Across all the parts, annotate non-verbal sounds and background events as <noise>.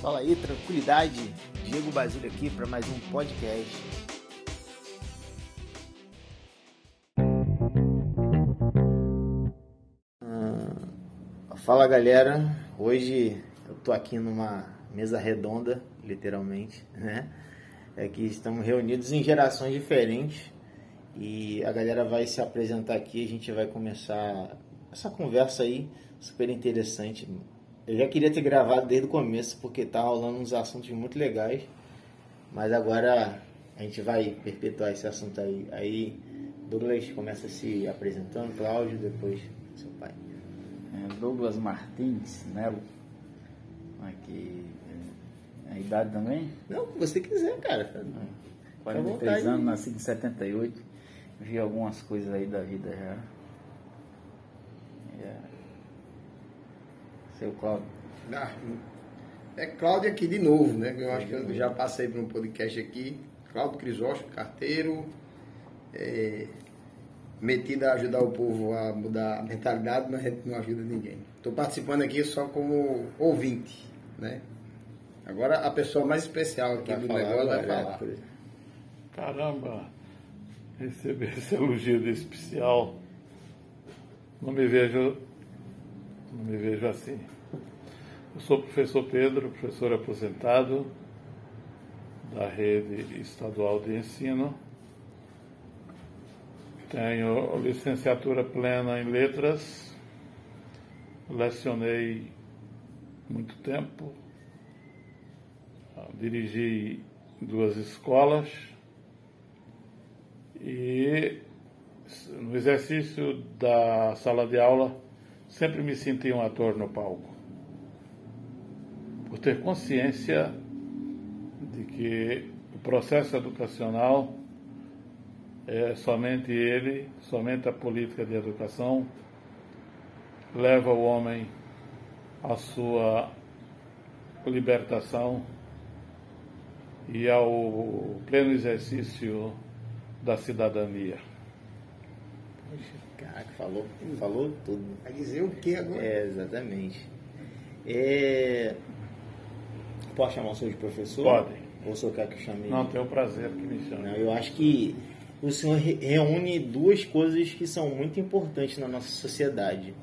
Fala aí, tranquilidade. Diego Basílio aqui para mais um podcast. Hum, fala galera, hoje eu tô aqui numa mesa redonda, literalmente, né? Aqui estamos reunidos em gerações diferentes e a galera vai se apresentar aqui. A gente vai começar essa conversa aí super interessante. Eu já queria ter gravado desde o começo porque tá rolando uns assuntos muito legais, mas agora a gente vai perpetuar esse assunto aí. Aí Douglas começa se apresentando, Cláudio, depois seu pai. É, Douglas Martins Melo. Aqui. É, a idade também? Não, você quiser, cara. 43 anos, nasci em 78. Vi algumas coisas aí da vida já. Yeah. Seu Cláudio. Ah, é Cláudio aqui de novo, né? Eu acho que eu já passei por um podcast aqui. Cláudio Crisóstomo, carteiro, é, metido a ajudar o povo a mudar a mentalidade, mas a gente não ajuda ninguém. Estou participando aqui só como ouvinte, né? Agora a pessoa mais especial aqui Vai do falar negócio vai agora, falar. por- Caramba, receber esse elogio desse especial. Não me vejo, não me vejo assim. Eu sou o professor Pedro, professor aposentado da rede estadual de ensino. Tenho licenciatura plena em letras. Lecionei muito tempo. Dirigi duas escolas e no exercício da sala de aula sempre me senti um ator no palco. Por ter consciência de que o processo educacional é somente ele, somente a política de educação leva o homem à sua libertação e ao pleno exercício da cidadania. Caraca, falou, falou tudo. Vai dizer o que agora? É, exatamente. É... Posso chamar o senhor de professor? Pode. Ou o senhor quer que eu chame? Não, tenho o prazer que me chame. Não, eu acho que o senhor re- reúne duas coisas que são muito importantes na nossa sociedade.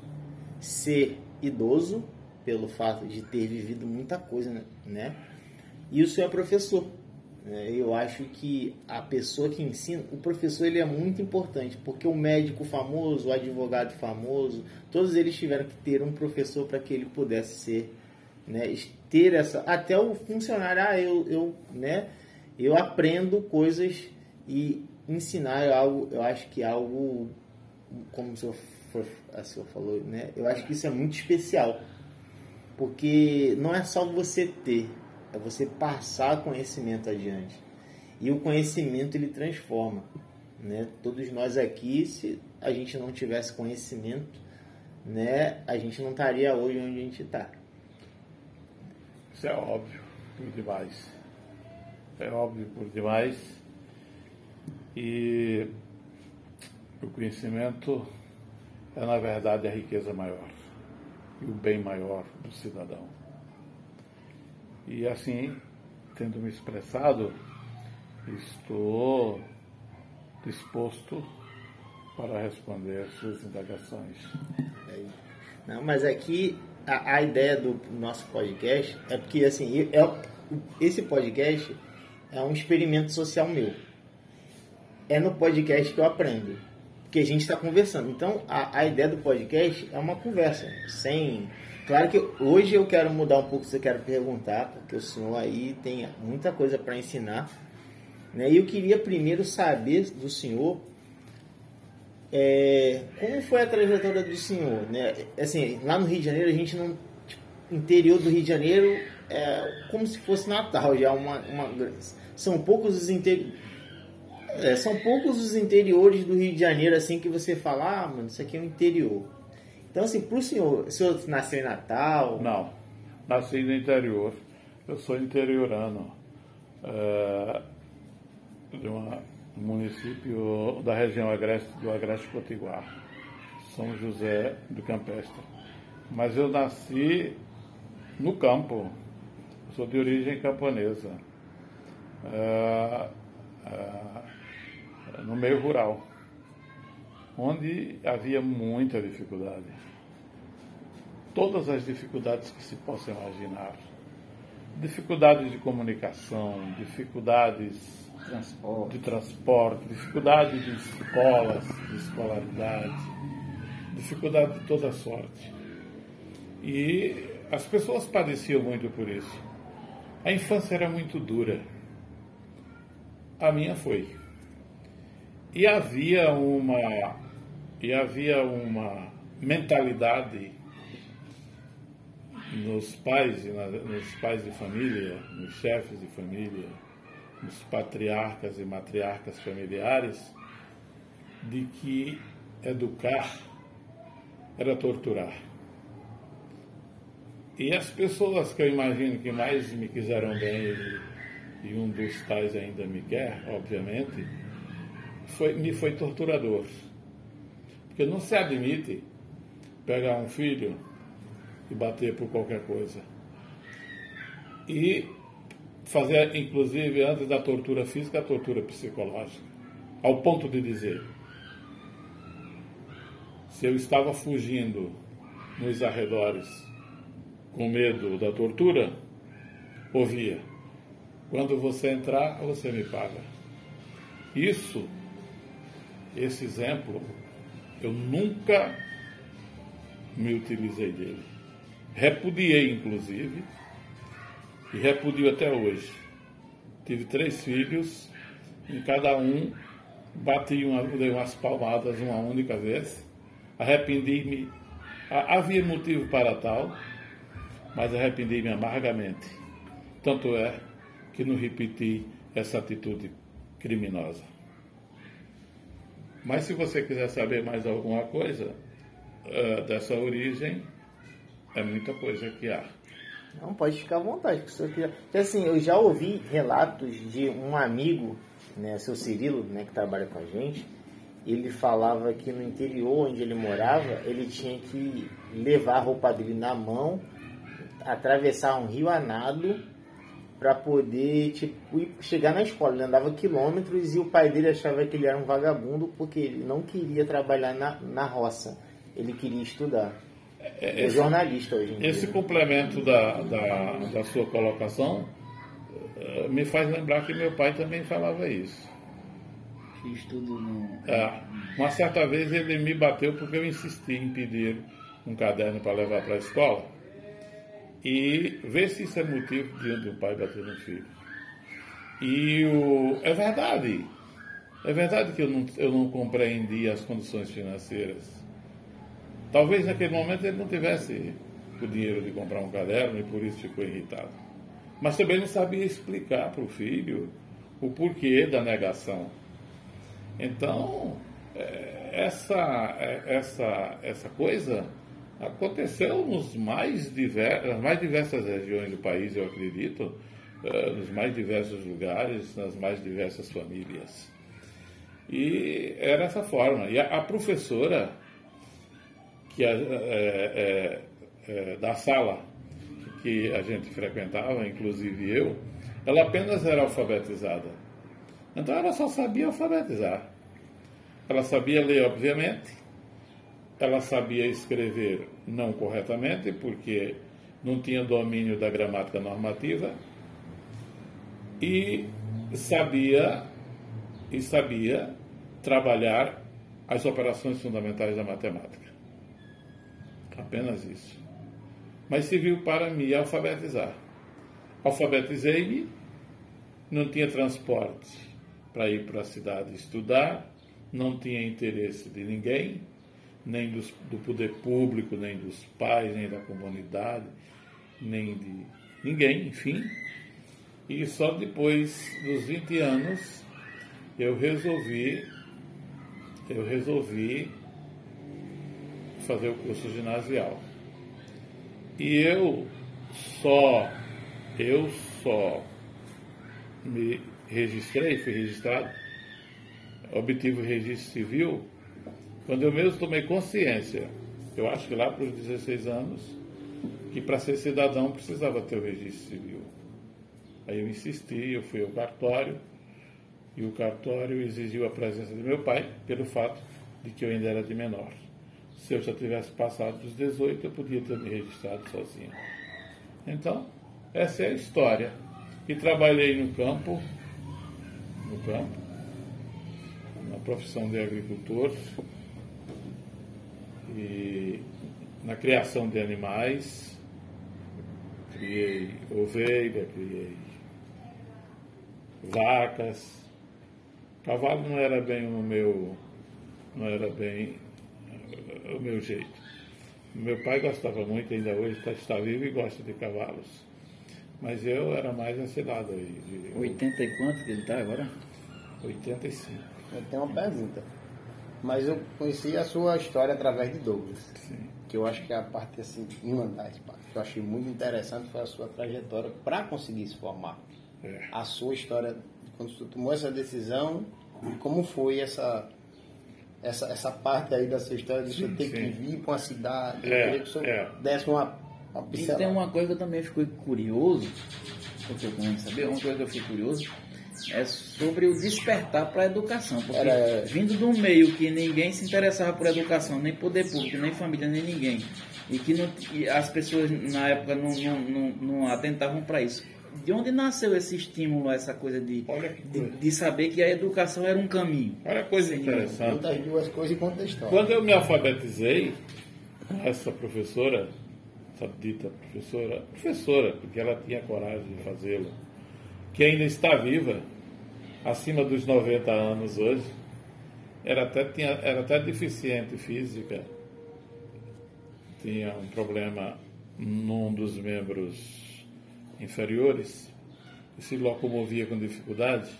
Ser idoso, pelo fato de ter vivido muita coisa, né? E o senhor é professor. Né? Eu acho que a pessoa que ensina, o professor ele é muito importante, porque o médico famoso, o advogado famoso, todos eles tiveram que ter um professor para que ele pudesse ser, né, ter essa, até o funcionário, ah, eu, eu, né, eu aprendo coisas e ensinar é algo, eu acho que é algo, como o senhor, a senhora falou, né, eu acho que isso é muito especial, porque não é só você ter, é você passar conhecimento adiante. E o conhecimento ele transforma, né? Todos nós aqui, se a gente não tivesse conhecimento, né, a gente não estaria hoje onde a gente está. Isso é óbvio por demais. É óbvio por demais. E o conhecimento é, na verdade, a riqueza maior e o bem maior do cidadão. E assim, tendo me expressado, estou disposto para responder suas indagações. Não, mas aqui a, a ideia do nosso podcast é porque assim, eu- é, esse podcast é um experimento social meu. É no podcast que eu aprendo. Porque a gente está conversando. Então a, a ideia do podcast é uma conversa. Sem. Claro que hoje eu quero mudar um pouco se eu quero perguntar, porque o senhor aí tem muita coisa para ensinar. Né? E eu queria primeiro saber do senhor é, como foi a trajetória do senhor, né? Assim, lá no Rio de Janeiro a gente não, tipo, interior do Rio de Janeiro é como se fosse Natal, já uma, uma são poucos os interi- é, são poucos os interiores do Rio de Janeiro assim que você fala, ah, mano, isso aqui é o interior. Então assim, pro senhor, o senhor nasceu em Natal? Não, nasci no interior. Eu sou interiorano eh, de um município da região agreste, do Agreste Potiguar, São José do Campestre. Mas eu nasci no campo. sou de origem camponesa, uh, uh, no meio rural, onde havia muita dificuldade. Todas as dificuldades que se possam imaginar. Dificuldades de comunicação, dificuldades transporte. de transporte, dificuldade de escolas, de escolaridade, dificuldade de toda sorte. E as pessoas padeciam muito por isso. A infância era muito dura. A minha foi. E havia uma e havia uma mentalidade nos pais, nos pais de família, nos chefes de família, nos patriarcas e matriarcas familiares, de que educar era torturar. E as pessoas que eu imagino que mais me quiseram bem, e, um dos tais ainda me quer, obviamente, foi, me foi torturador. Porque não se admite pegar um filho e bater por qualquer coisa. E fazer, inclusive, antes da tortura física, a tortura psicológica. Ao ponto de dizer: se eu estava fugindo nos arredores com medo da tortura, ouvia: quando você entrar, você me paga. Isso, esse exemplo, eu nunca me utilizei dele. Repudiei, inclusive, e repudio até hoje. Tive três filhos, em cada um bati uma, dei umas palmadas uma única vez. Arrependi-me. Havia motivo para tal, mas arrependi-me amargamente. Tanto é que não repeti essa atitude criminosa. Mas se você quiser saber mais alguma coisa uh, dessa origem, é muita coisa que há. Não, pode ficar à vontade. Porque, assim, eu já ouvi relatos de um amigo, né, seu Cirilo, né, que trabalha com a gente, ele falava que no interior onde ele morava, ele tinha que levar a roupa dele na mão, atravessar um rio a nado para poder tipo, chegar na escola. Ele andava quilômetros e o pai dele achava que ele era um vagabundo porque ele não queria trabalhar na, na roça, ele queria estudar. É, é jornalista hoje em Esse dia. complemento da, da, da sua colocação uh, me faz lembrar que meu pai também falava isso. Que estudo não. É, uma certa vez ele me bateu porque eu insisti em pedir um caderno para levar para a escola e ver se isso é motivo de um pai bater no filho. E o, é verdade. É verdade que eu não, eu não compreendi as condições financeiras Talvez naquele momento ele não tivesse o dinheiro de comprar um caderno e por isso ficou irritado. Mas também não sabia explicar para o filho o porquê da negação. Então, é, essa, é, essa, essa coisa aconteceu nos mais diver, nas mais diversas regiões do país, eu acredito, é, nos mais diversos lugares, nas mais diversas famílias. E era essa forma. E a, professora que é, é, é, da sala que a gente frequentava, inclusive eu, ela apenas era alfabetizada. Então ela só sabia alfabetizar. Ela sabia ler, obviamente, ela sabia escrever não corretamente, porque não tinha domínio da gramática normativa, e sabia e sabia trabalhar as operações fundamentais da matemática. Apenas isso. Mas serviu para me alfabetizar. Alfabetizei-me, não tinha transporte para ir para a cidade estudar, não tinha interesse de ninguém, nem dos, do poder público, nem dos pais, nem da comunidade, nem de ninguém, enfim. E só depois dos 20 anos eu resolvi, eu resolvi fazer o curso ginasial. E eu só, eu só me registrei, fui registrado, obtive o registro civil, quando eu mesmo tomei consciência, eu acho que lá para os 16 anos, que para ser cidadão precisava ter o registro civil. Aí eu insisti, eu fui ao cartório e o cartório exigiu a presença do meu pai pelo fato de que eu ainda era de menor. Se eu já tivesse passado dos 18, eu podia ter me registrado sozinho. Então, essa é a história. E trabalhei no campo, no campo, na profissão de agricultor e na criação de animais. Criei ovelha, criei vacas. Cavalo não era bem o meu, não era bem o meu jeito. Meu pai gostava muito, ainda hoje está, está vivo e gosta de cavalos. Mas eu era mais lado aí. De... 80 e quanto que ele está agora? 85. Eu tenho uma pergunta. Mas eu conheci a sua história através de Douglas. Sim. Que eu acho que é a parte assim, uma das partes que eu achei muito interessante foi a sua trajetória para conseguir se formar. É. A sua história, quando você tomou essa decisão, e como foi essa essa, essa parte aí da sua história de você ter sim. que vir para uma cidade. Eu é, queria que o senhor é. desse uma, uma pincelada. E tem uma coisa que eu também fiquei curioso, porque eu saber, uma coisa que eu fiquei curioso é sobre o despertar para a educação. Porque Era... vindo de um meio que ninguém se interessava por educação, nem poder público, nem família, nem ninguém, e que não, e as pessoas na época não, não, não, não atentavam para isso de onde nasceu esse estímulo, essa coisa de, de, de, saber que a educação era um caminho? Olha que coisa interessante. Conta as duas coisas e conta a história. Quando eu me alfabetizei, essa professora, essa dita professora, professora, porque ela tinha coragem de fazê-lo, que ainda está viva, acima dos 90 anos hoje, era até, tinha, era até deficiente física, tinha um problema num dos membros inferiores e se locomovia com dificuldade.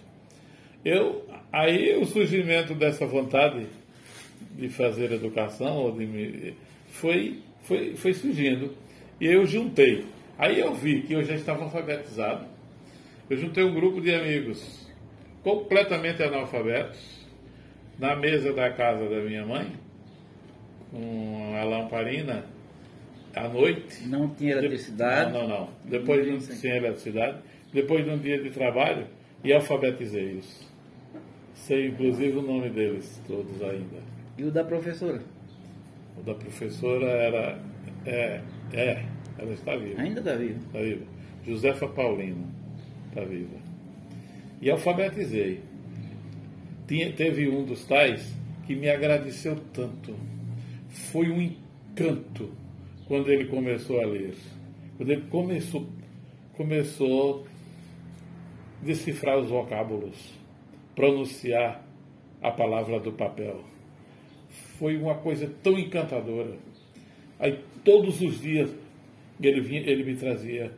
Eu, aí o surgimento dessa vontade de fazer educação ou de me, foi, foi, foi surgindo e eu juntei. Aí eu vi que eu já estava alfabetizado. Eu juntei um grupo de amigos completamente analfabetos na mesa da casa da minha mãe, com a lamparina à noite. Não tinha eletricidade? Não, não, não. Depois não, de, sem eletricidade. Depois de um dia de trabalho, e alfabetizei-os. Sei inclusive o nome deles todos ainda. E o da professora? O da professora era. É, é ela está viva. Ainda está viva? Está viva. Josefa Paulino está viva. E alfabetizei. Tinha, teve um dos tais que me agradeceu tanto. Foi um encanto quando ele começou a ler. Quando ele começou, começou a decifrar os vocábulos, pronunciar a palavra do papel. Foi uma coisa tão encantadora. Aí todos os dias ele, vinha, ele me trazia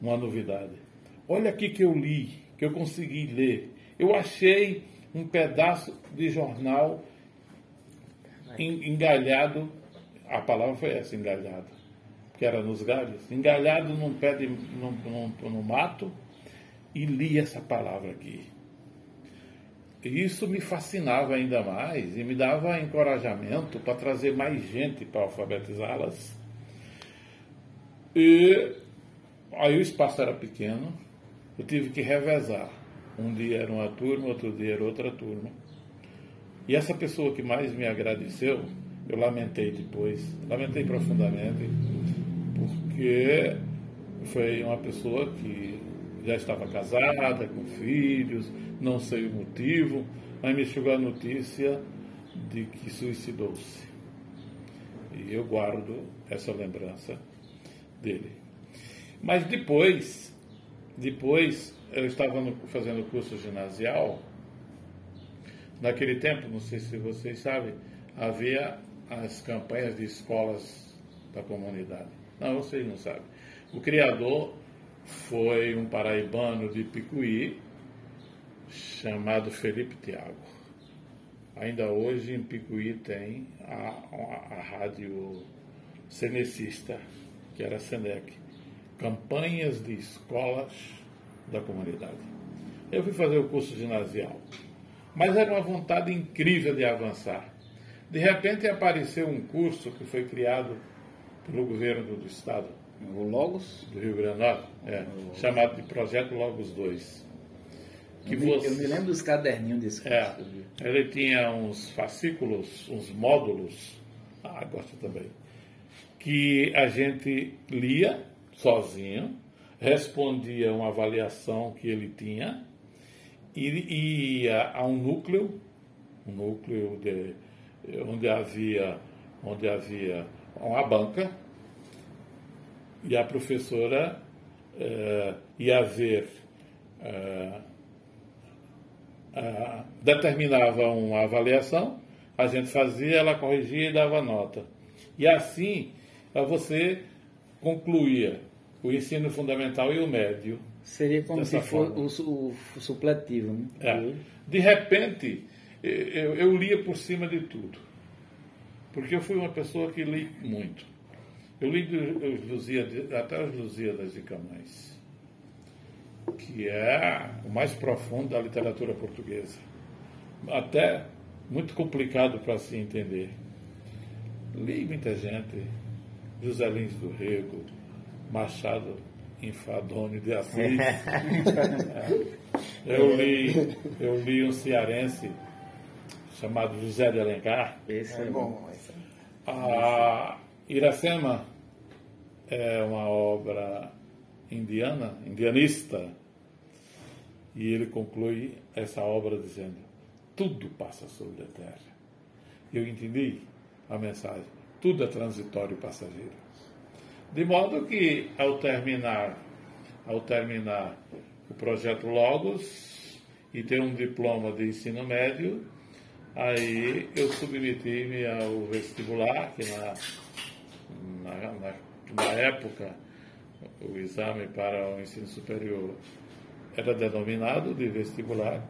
uma novidade. Olha aqui que eu li, que eu consegui ler. Eu achei um pedaço de jornal engalhado a palavra foi essa, engalhado, que era nos galhos, engalhado num pé de, num, num, num mato, e li essa palavra aqui. E isso me fascinava ainda mais e me dava encorajamento para trazer mais gente para alfabetizá-las. E aí o espaço era pequeno, eu tive que revezar. Um dia era uma turma, outro dia era outra turma. E essa pessoa que mais me agradeceu eu lamentei depois, lamentei profundamente, porque foi uma pessoa que já estava casada, com filhos, não sei o motivo, mas me chegou a notícia de que suicidou-se. E eu guardo essa lembrança dele. Mas depois, depois eu estava no, fazendo curso ginasial. Naquele tempo, não sei se vocês sabem, havia as campanhas de escolas da comunidade. Não, vocês não sabem. O criador foi um paraibano de Picuí, chamado Felipe Tiago. Ainda hoje em Picuí tem a, a, a rádio cenecista, que era a Senec. Campanhas de escolas da comunidade. Eu fui fazer o curso ginasial, mas era uma vontade incrível de avançar. De repente apareceu um curso que foi criado pelo governo do estado. O Logos? Do Rio Grande do Norte, é, chamado de Projeto Logos 2. Que eu, me, você, eu me lembro dos caderninhos desse é, Ele tinha uns fascículos, uns módulos, ah, gosto também, que a gente lia sozinho, respondia uma avaliação que ele tinha e ia a um núcleo, um núcleo de, onde havia, onde havia uma banca e a professora uh, ia ver, uh, determinava uma avaliação, a gente fazia, ela corrigia e dava nota. E assim você concluía o ensino fundamental e o médio. Seria como se fosse o, o, supletivo, né? É. De repente, eu, eu lia por cima de tudo. Porque eu fui uma pessoa que li muito. Eu li os Lusíadas, até os Lusíadas de Camões, que é o mais profundo da literatura portuguesa. Até muito complicado para se entender. Li muita gente, José Lins do Rego, Machado Enfadone de Assis. <laughs> eu, li, eu li um cearense chamado José de Alencar. Esse é, é bom. A Iracema é uma obra indiana, indianista, e ele conclui essa obra dizendo: tudo passa sobre a terra. Eu entendi a mensagem: tudo é transitório e passageiro. De modo que, ao terminar, ao terminar o projeto Logos e ter um diploma de ensino médio, aí eu submeti-me ao vestibular, que na, na, na na época, o exame para o ensino superior era denominado de vestibular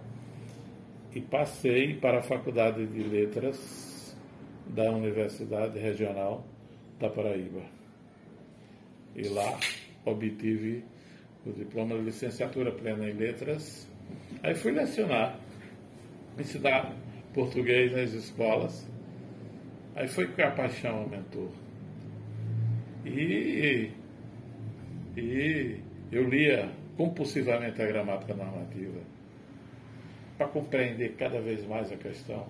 e passei para a Faculdade de Letras da Universidade Regional da Paraíba. E lá obtive o diploma de licenciatura plena em letras. Aí fui lecionar, ensinar português nas escolas. Aí foi que a paixão aumentou. E, e eu lia compulsivamente a gramática normativa para compreender cada vez mais a questão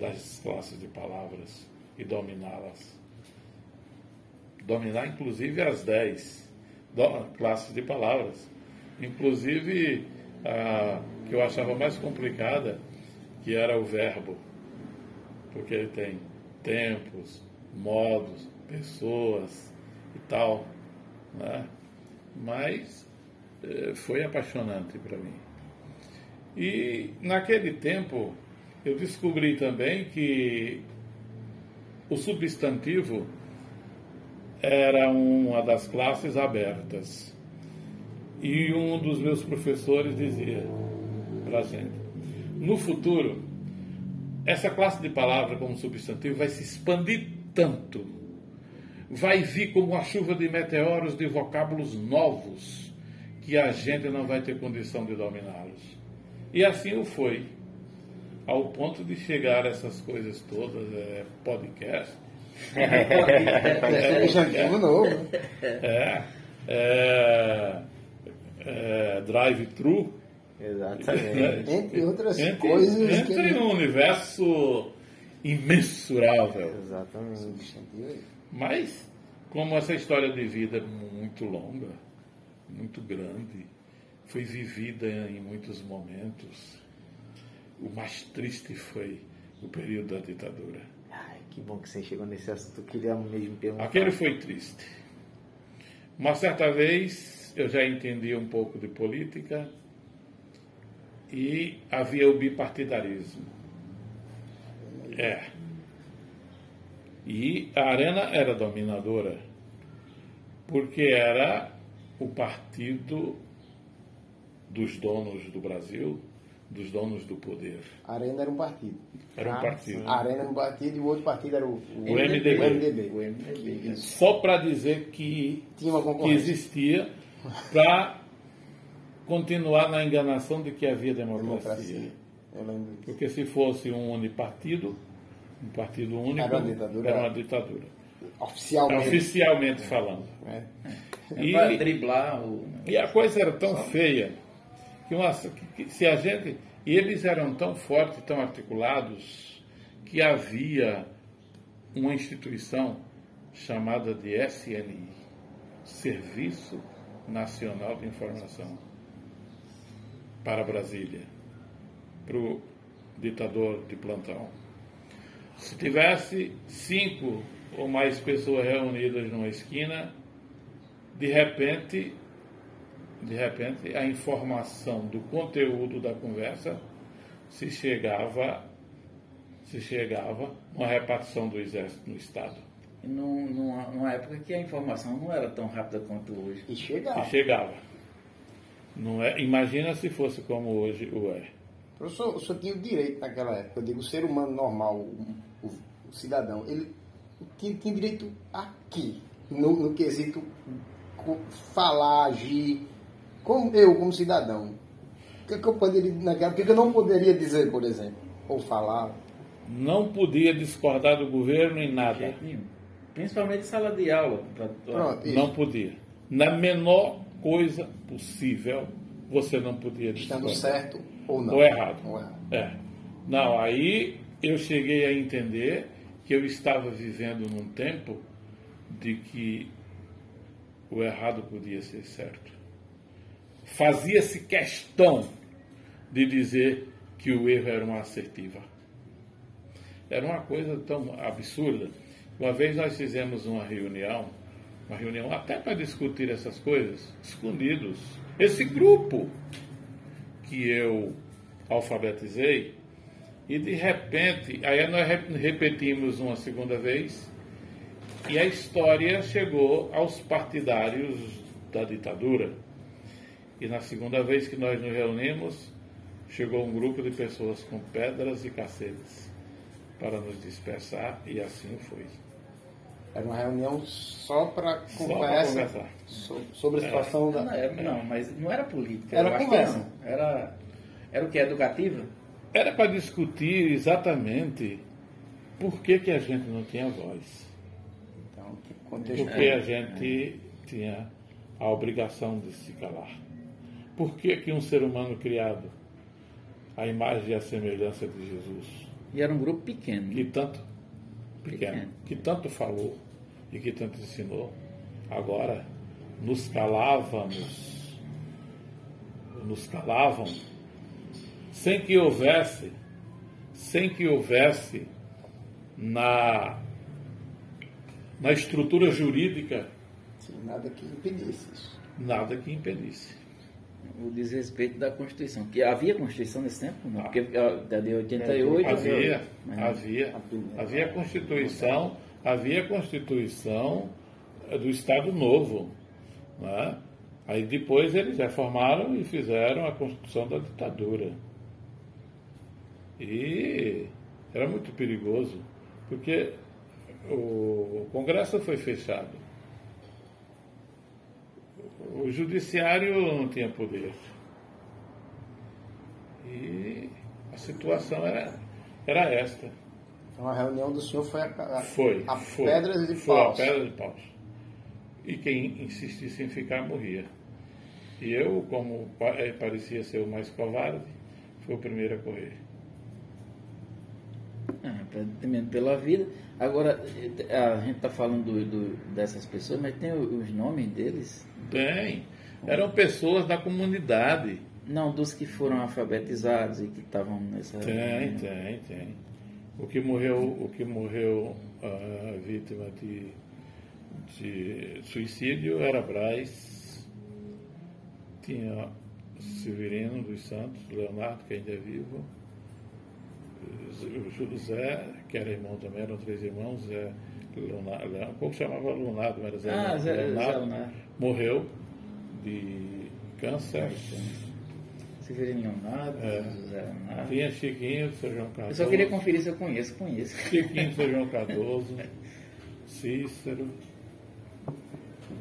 das classes de palavras e dominá-las. Dominar, inclusive, as dez classes de palavras. Inclusive, a que eu achava mais complicada, que era o verbo. Porque ele tem tempos, modos, pessoas, e tal. Né? Mas eh, foi apaixonante para mim. E naquele tempo eu descobri também que o substantivo era uma das classes abertas. E um dos meus professores dizia para a gente: no futuro, essa classe de palavra como substantivo vai se expandir tanto vai vir como uma chuva de meteoros de vocábulos novos que a gente não vai ter condição de dominá-los. E assim o foi, ao ponto de chegar a essas coisas todas, é, podcast. É, é, é, novo. É, é, é drive-thru. Exatamente. entre outras entre, coisas. Entre que... um universo imensurável. Exatamente. Mas, como essa história de vida é muito longa, muito grande, foi vivida em muitos momentos, o mais triste foi o período da ditadura. Ai, que bom que você chegou nesse assunto. Eu queria mesmo perguntar. Aquele foi triste. Uma certa vez eu já entendi um pouco de política e havia o bipartidarismo. É. E a Arena era dominadora, porque era o partido dos donos do Brasil, dos donos do poder. A Arena era um partido. Era um ah, partido. A Arena era um partido e o outro partido era o, o, o MDB. O MDB. O MDB. Só para dizer que, que existia para continuar na enganação de que havia democracia. democracia. Porque se fosse um unipartido, um partido único, era uma ditadura. Era uma ditadura. Oficialmente. Oficialmente falando. É. E, driblar o... e a coisa era tão feia que, que, que se a gente. E eles eram tão fortes, tão articulados, que havia uma instituição chamada de SNI Serviço Nacional de Informação para Brasília, para o ditador de plantão. Se tivesse cinco ou mais pessoas reunidas numa esquina, de repente, de repente a informação do conteúdo da conversa se chegava se chegava uma repartição do exército no estado. Num, numa, numa, época que a informação não era tão rápida quanto hoje. E chegava. E chegava. Não é, imagina se fosse como hoje o é. Professor, o senhor tinha o direito naquela época, eu digo, o ser humano normal, o, o, o cidadão, ele tinha, tinha direito aqui, no, no quesito falar, agir, como eu, como cidadão. O que, que eu poderia, naquela, o que, que eu não poderia dizer, por exemplo, ou falar? Não podia discordar do governo em nada. Principalmente sala de aula. Pronto, não podia. Na menor coisa possível, você não podia discordar. Estando certo ou não. Ou errado. Ou errado. É. Não, aí eu cheguei a entender que eu estava vivendo num tempo de que o errado podia ser certo. Fazia-se questão de dizer que o erro era uma assertiva. Era uma coisa tão absurda. Uma vez nós fizemos uma reunião, uma reunião até para discutir essas coisas, escondidos. Esse grupo que eu alfabetizei, e de repente, aí nós repetimos uma segunda vez, e a história chegou aos partidários da ditadura. E na segunda vez que nós nos reunimos, chegou um grupo de pessoas com pedras e cacetes para nos dispersar, e assim foi. Era uma reunião só para conversa sobre a situação da. Não, era, não, mas não era política. Era conversa. Era, era o que? Educativa? Era para discutir exatamente por que, que a gente não tinha voz. Então, Porque a é. gente tinha a obrigação de se calar. Por que, que um ser humano criado à imagem e à semelhança de Jesus? E era um grupo pequeno. Que tanto pequeno, pequeno. que tanto falou e que tanto ensinou. Agora nos calávamos, nos calavam, sem que houvesse, sem que houvesse na, na estrutura jurídica Sim, nada que impedisse isso. Nada que impedisse o desrespeito da Constituição. Que havia Constituição nesse tempo? Não, porque da de 88 havia, havia, havia, havia Constituição, havia Constituição do Estado Novo. Né? Aí depois eles reformaram e fizeram a Constituição da ditadura. E era muito perigoso, porque o Congresso foi fechado o judiciário não tinha poder. E a situação era, era esta. Então a reunião do senhor foi a, a, foi, a foi, pedras de foi paus. a pedra de paus. E quem insistisse em ficar morria. E eu, como eh, parecia ser o mais covarde, fui o primeiro a correr. Ah, temendo pela vida. Agora, a gente está falando do, do, dessas pessoas, mas tem os nomes deles? Tem. Eram pessoas da comunidade. Não, dos que foram alfabetizados e que estavam nessa. Tem, tem, tem. O que morreu, o que morreu a vítima de, de suicídio era Braz, tinha Severino dos Santos, Leonardo, que ainda é vivo, José, que era irmão também, eram três irmãos, Zé Leonardo, um pouco chamava Leonardo, mas Zé, ah, Zé Leonardo, Leonardo, morreu de câncer. Severino Leonardo, é. José Leonardo. Tinha Chiquinho do São João Cardoso. Eu só queria conferir se eu conheço, conheço. Chiquinho do São João <laughs> Cardoso, Cícero,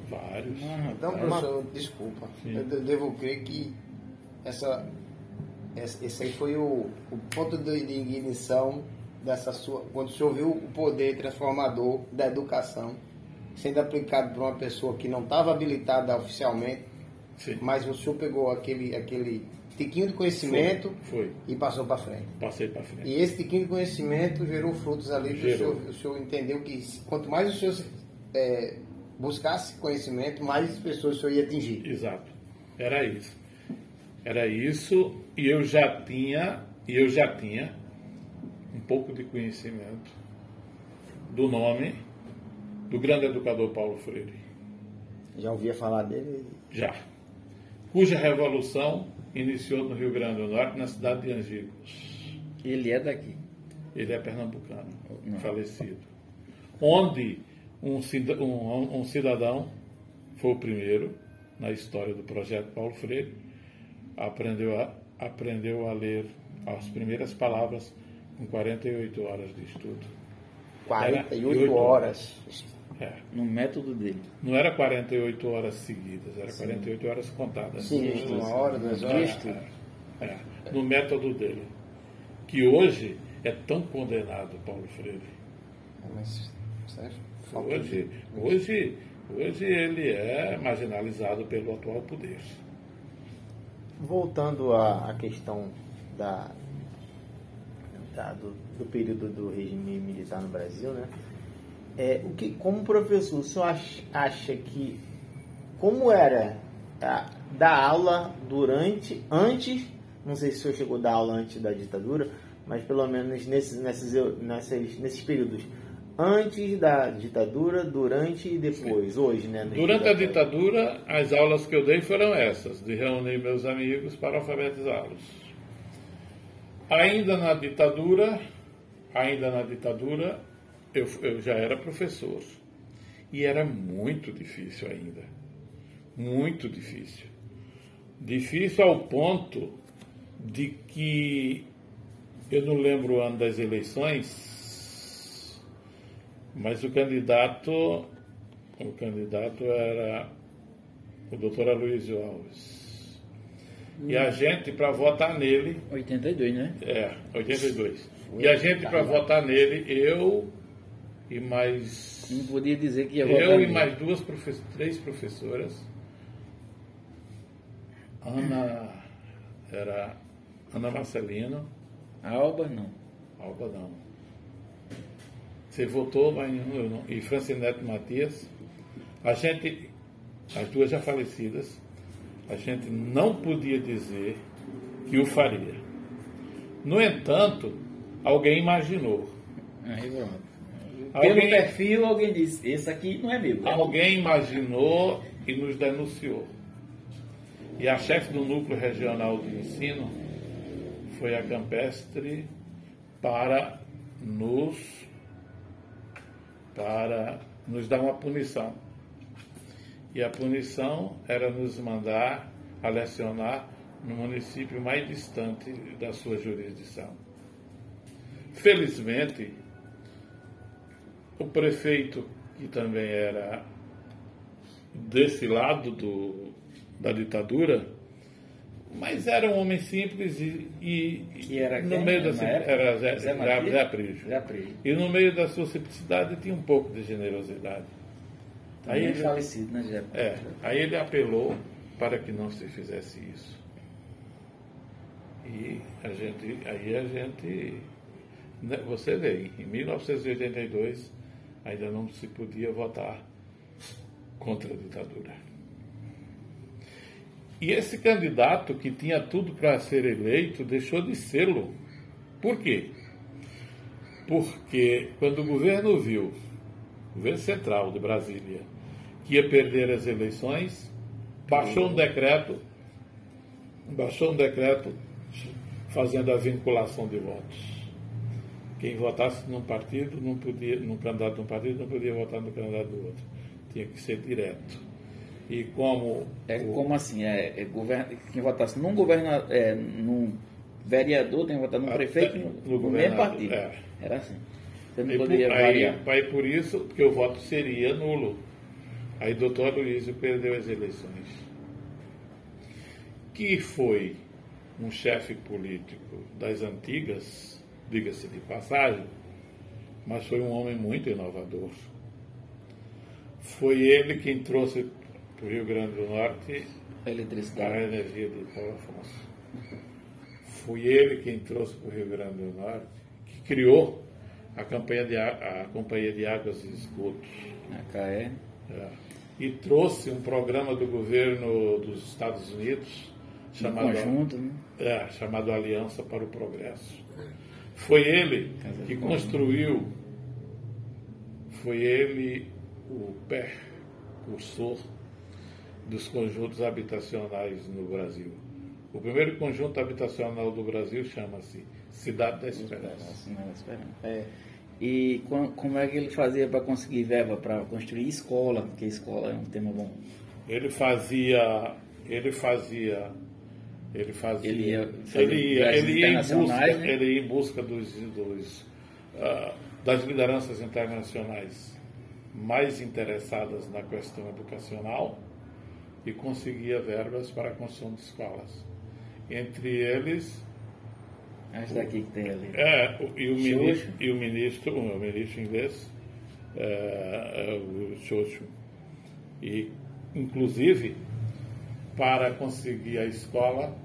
vários. Ah, então, professor, desculpa, Sim. eu devo crer que essa esse aí foi o, o ponto de ignição dessa sua, quando o senhor viu o poder transformador da educação sendo aplicado por uma pessoa que não estava habilitada oficialmente, Sim. mas o senhor pegou aquele, aquele tiquinho de conhecimento Foi, foi. e passou para frente. Passei para frente. E esse tiquinho de conhecimento gerou frutos ali, que o Gerou. senhor, o senhor entendeu que quanto mais o senhor é, buscasse conhecimento, mais pessoas o senhor ia atingir. Exato. Era isso. Era isso e eu já tinha, e eu já tinha um pouco de conhecimento do nome do grande educador Paulo Freire. Já ouvia falar dele? Já. Cuja revolução iniciou no Rio Grande do Norte, na cidade de Angicos. Ele é daqui. Ele é pernambucano, Não. falecido. Onde um, um- um cidadão foi o primeiro na história do projeto Paulo Freire, aprendeu a, aprendeu a ler as primeiras palavras com 48 horas de estudo. 48 oito horas. É. No método dele. Não era 48 horas seguidas, era 48 horas contadas. Sim, uma hora, duas horas. É, é, no método dele. Que hoje é tão condenado, Paulo Freire. Mas, certo? Falta Hoje, hoje, hoje ele é marginalizado pelo atual poder. Voltando à, à questão da, da- do, do período do regime militar no Brasil, né? É, o que, como professor, o senhor acha, acha que como era a, dar aula durante, antes, não sei se o senhor chegou a dar aula antes da ditadura, mas pelo menos nesses, nesses, nesses, nesses períodos, antes da ditadura, durante e depois, hoje, né? Durante a ditadura. ditadura, as aulas que eu dei foram essas, de reunir meus amigos para alfabetizá-los. Ainda na ditadura, ainda na ditadura, eu, eu já era professor. E era muito difícil ainda. Muito difícil. Difícil ao ponto de que eu não lembro o ano das eleições, mas o candidato, o candidato era o doutor Aloysio Alves. E a gente, para votar nele, 82, né? é, 82. E a gente, para votar nele, eu e mais. Não podia dizer que ia votar Eu e mais duas, profe- três professoras. Ana. Era Ana Marcelino. Alba, não. Alba não. Você votou, mas eu não. E Francinete Matias. A gente, as duas já falecidas, a gente não podia dizer que o faria. No entanto, alguém imaginou. Aí, pronto. Alguém- Pelo perfil, alguém disse, esse aqui não é meu. Alguém imaginou e nos denunciou. E a chefe do núcleo regional de ensino foi a Campestre para nos para nos dar uma punição. E a punição era nos mandar a lecionar no município mais distante da sua jurisdição. Felizmente, o prefeito, que também era desse lado do, da ditadura, mas era um homem simples e, e- Que era no quem, meio da época? era Zé, Zé Zé? Zé Prígio. Zé Prígio. E no meio da sua simplicidade tinha um pouco de generosidade. Também Aí é ele- falecido, né, Zé? É, aí ele apelou para que não se fizesse isso. E a gente, aí a gente, né, você vê, em 1982 ainda não se podia votar contra a ditadura. E esse candidato que tinha tudo para ser eleito deixou de sê-lo. Por quê? Porque quando o governo viu, o governo central de Brasília, que ia perder as eleições, baixou um decreto, baixou um decreto fazendo a vinculação de votos. Quem votasse num partido não podia, num candidato de um partido não podia votar no candidato do outro. Tinha que ser direto. E como É o- como assim, é, é governa, quem votasse num governador, é, num vereador tem que votar num Até prefeito no, no no mesmo partido. é. Era assim. Você não E por, poderia aí, variar. aí por isso que o voto seria nulo. Aí doutor Luizio perdeu as eleições. Que foi um chefe político das antigas diga-se de passagem, mas foi um homem muito inovador. Foi ele quem trouxe para o Rio Grande do Norte a eletricidade. A energia de Paulo Afonso. Foi ele quem trouxe para o Rio Grande do Norte, que criou a, campanha de, a Companhia de Águas e Esgotos. A CAE. É. E trouxe um programa do governo dos Estados Unidos chamado, conjunto, né? é, chamado Aliança para o Progresso. Foi ele que construiu, foi ele o percursor dos conjuntos habitacionais no Brasil. O primeiro conjunto habitacional do Brasil chama-se Cidade da Esperança. É. E como é que ele fazia para conseguir verba para construir escola? Porque escola é um tema bom. Ele fazia, ele fazia, ele fazia, ele ia, ele ia, ele ia em busca, né? ele ia em busca dos, dos uh, das lideranças internacionais mais interessadas na questão educacional e conseguia verbas para a construção de escolas. Entre eles. Esse daqui que tem ali. É, e o, ministro, e o ministro, o ministro inglês, é, é o Xoxo. E, inclusive, para conseguir a escola,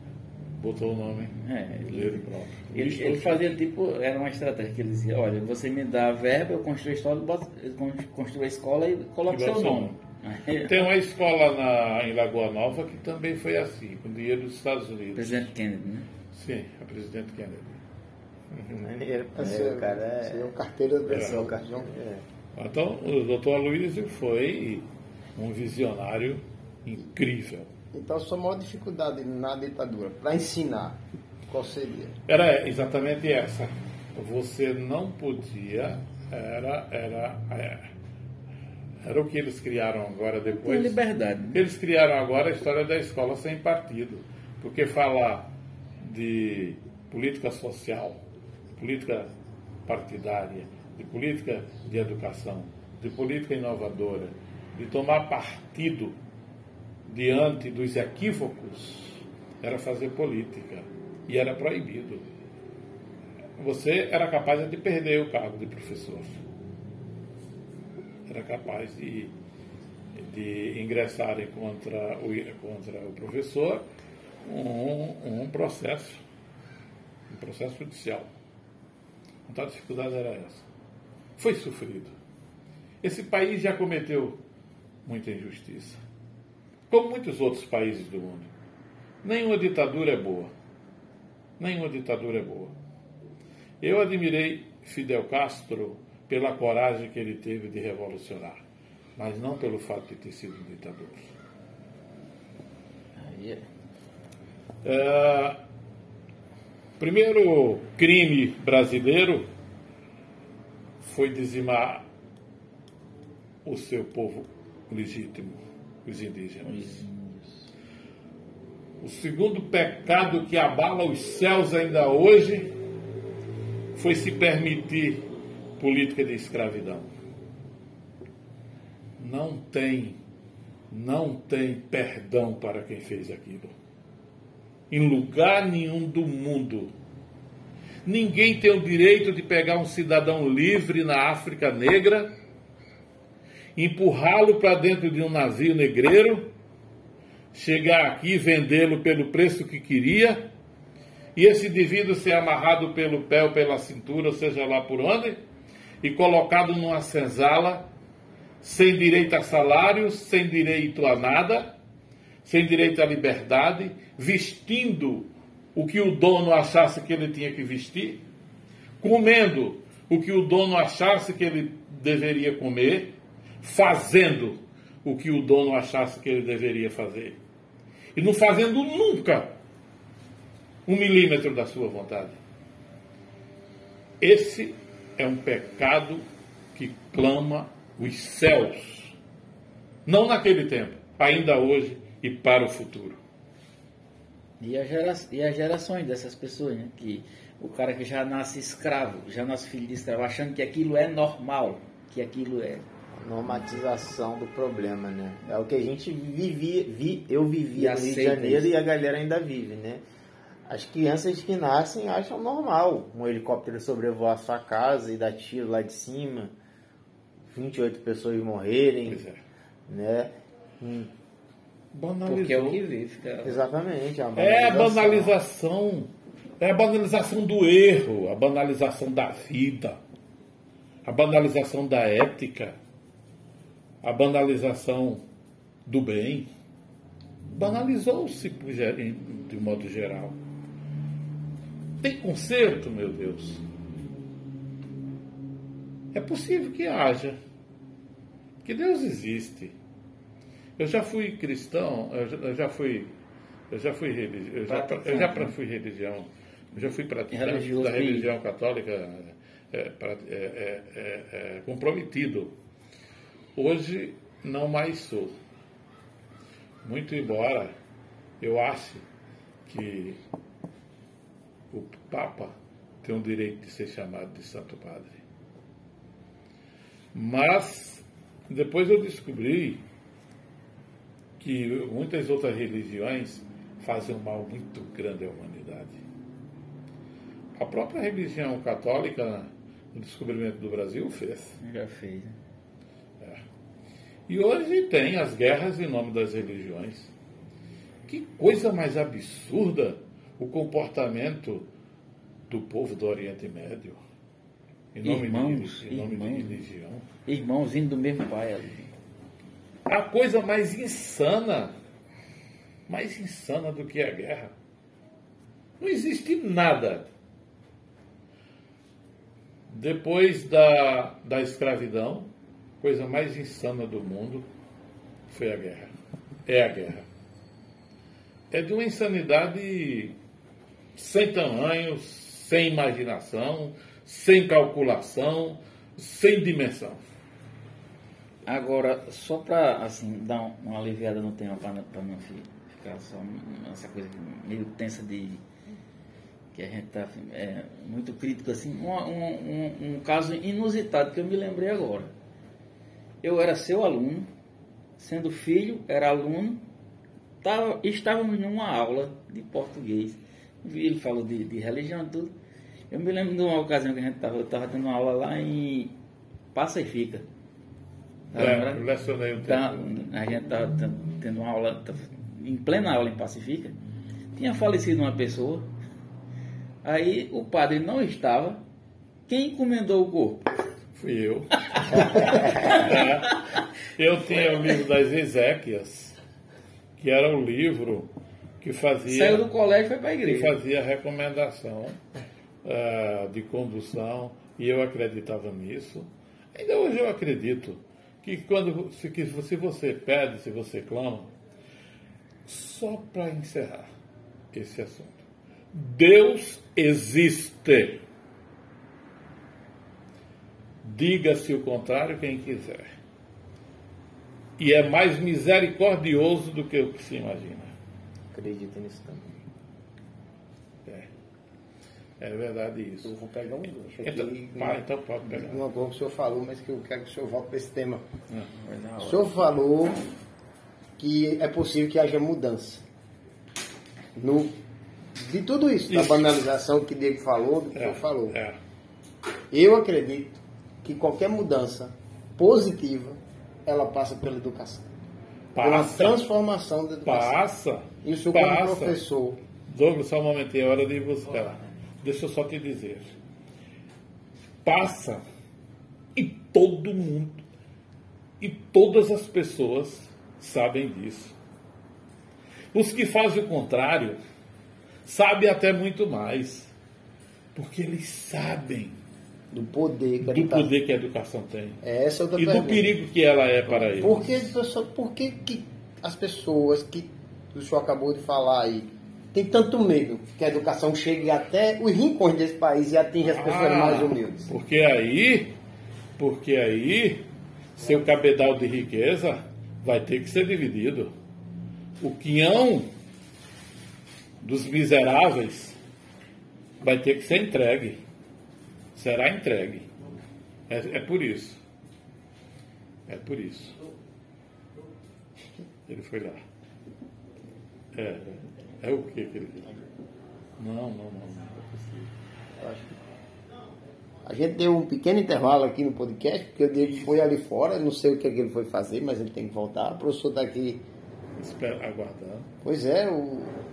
botou o nome é, dele próprio. Ele, ele, fazia tipo, era uma estratégia que ele dizia, olha, você me dá a verba, eu construo a escola, construo a escola e coloco seu nome. <laughs> Tem uma escola na, em Lagoa Nova que também foi assim, com dinheiro dos Estados Unidos. Presidente Kennedy, né? Sim, a presidente Kennedy. Maneiro, é, o cara é. Seria um carteira da é. o cartão. É. Então, o doutor Aloysio foi um visionário incrível. Então, a sua maior dificuldade na ditadura, para ensinar, qual seria? Era exatamente essa. Você não podia, era, era, era era o que eles criaram agora depois. Com liberdade. Né? Eles criaram agora a história da escola sem partido. Porque falar de política social, política partidária, de política de educação, de política inovadora, de tomar partido diante dos equívocos, era fazer política. E era proibido. Você era capaz de perder o cargo de professor era capaz de, de ingressarem contra o, contra o professor um, um processo, um processo judicial. Então a dificuldade era essa. Foi sofrido. Esse país já cometeu muita injustiça, como muitos outros países do mundo. Nenhuma ditadura é boa. Nenhuma ditadura é boa. Eu admirei Fidel Castro pela coragem que ele teve de revolucionar, mas não pelo fato de ter sido um ditador. É. É, primeiro crime brasileiro foi dizimar o seu povo legítimo, os indígenas. O segundo pecado que abala os céus ainda hoje foi se permitir política de escravidão. Não tem, não tem perdão para quem fez aquilo. Em lugar nenhum do mundo. Ninguém tem o direito de pegar um cidadão livre na África Negra, empurrá-lo para dentro de um navio negreiro, chegar aqui e vendê-lo pelo preço que queria, e esse indivíduo ser amarrado pelo pé ou pela cintura, seja lá por onde, e colocado numa senzala, sem direito a salário, sem direito a nada, sem direito à liberdade, vestindo o que o dono achasse que ele tinha que vestir, comendo o que o dono achasse que ele deveria comer, fazendo o que o dono achasse que ele deveria fazer. E não fazendo nunca um milímetro da sua vontade. Esse é um pecado que clama os céus. Não naquele tempo, ainda hoje e para o futuro. E, a gera, e as gerações dessas pessoas, né? Que o cara que já nasce escravo, já nasce filho de escravo, achando que aquilo é normal, que aquilo é. Normatização do problema, né? É o que a gente vivia, vi, eu vivia no Rio de Janeiro isso. e a galera ainda vive, né? As crianças que nascem acham normal um helicóptero sobrevoar sua casa e dar tiro lá de cima, 28 pessoas morrerem, Pois é. né? Hum, Banalizou. Porque é o que vê. Fica... Exatamente. É, É a banalização. É a banalização do erro, a banalização da vida, a banalização da ética, a banalização do bem. Banalizou-se em- de modo geral. Tem conserto, meu Deus. É possível que haja. Que Deus existe. Eu já fui cristão, eu já, eu já fui. Eu já fui religião. Eu já, eu já fui religião. Eu já fui praticante da religião católica é, é, é, é, é, comprometido. Hoje não mais sou. Muito embora eu ache que o Papa tem o direito de ser chamado de Santo Padre. Mas depois eu descobri que muitas outras religiões fazem um mal muito grande à humanidade. A própria religião católica, no descobrimento do Brasil, fez. Já fez. né? E hoje tem as guerras em nome das religiões. Que coisa mais absurda o comportamento do povo do Oriente Médio. Em nome, Irmãos, de, em nome de irmãos. religião. Irmãos vindo do mesmo pai ali. A coisa mais insana, mais insana do que a guerra. Não existe nada. Depois da, da escravidão, coisa mais insana do mundo foi a guerra. É a guerra. É de uma insanidade sem tamanho, sem imaginação, sem calculação, sem dimensão. Agora, só para assim, dar um- uma aliviada no tema, para não fi- ficar só essa coisa meio tensa de. que a gente está é, muito crítico, assim, um, um- um caso inusitado que eu me lembrei agora. Eu era seu aluno, sendo filho, era aluno, tava, estávamos numa aula de português. Ele falou de, de religião e tudo. Eu me lembro de uma ocasião que a gente estava, eu estava tendo uma aula lá em Passa e Fica. É, lecionei um Tá, a gente estava tendo uma aula, tá- em plena aula em Pacifica, tinha falecido uma pessoa, aí o padre não estava, quem encomendou o corpo? Fui eu. <laughs> Eu tinha o livro das Ezequias, que era o livro que fazia, Saiu do colégio e foi para a que igreja. fazia recomendação ah, de condução, e eu acreditava nisso. Ainda hoje eu acredito que quando se, que se você pede, se você clama, só para encerrar esse assunto. Deus existe. Diga-se o contrário quem quiser. E é mais misericordioso do que o que se imagina. Acredito nisso também. É, é verdade Eu isso. vou pegar um gancho Então, pá, então pode pegar. Uma coisa que o senhor falou, mas que eu quero que o senhor volte para esse tema. Na O senhor falou que é possível que haja mudança. No, de tudo isso, da Isso. banalização que o Diego falou, do que o É, senhor falou. é. Eu acredito que qualquer mudança positiva, ela passa pela educação. Pela Passa, transformação da educação. passa, o senhor, como passa. professor, Douglas, só um momentinho, é hora de buscar. Deixa eu só te dizer. Passa e todo mundo, e todas as pessoas sabem disso. Os que fazem o contrário sabem até muito mais. Porque eles sabem do poder que a do educação- poder que a educação tem. É essa outra E do pergunta. perigo que ela é para eles. Por que, por que, que as pessoas que o senhor acabou de falar aí têm tanto medo que a educação chegue até os rincões desse país e atinja as pessoas Ah, mais humildes? Porque aí, porque aí, seu cabedal de riqueza vai ter que ser dividido. O quinhão dos miseráveis vai ter que ser entregue. Será entregue. É, é por isso. É por isso. Ele foi lá. É, é o que que ele Não, não, não, não é acho que a gente deu um pequeno intervalo aqui no podcast, porque o Diego foi ali fora, não sei o que, é que ele foi fazer, mas ele tem que voltar. O professor está aqui. Espera, aguardando. Pois é, o.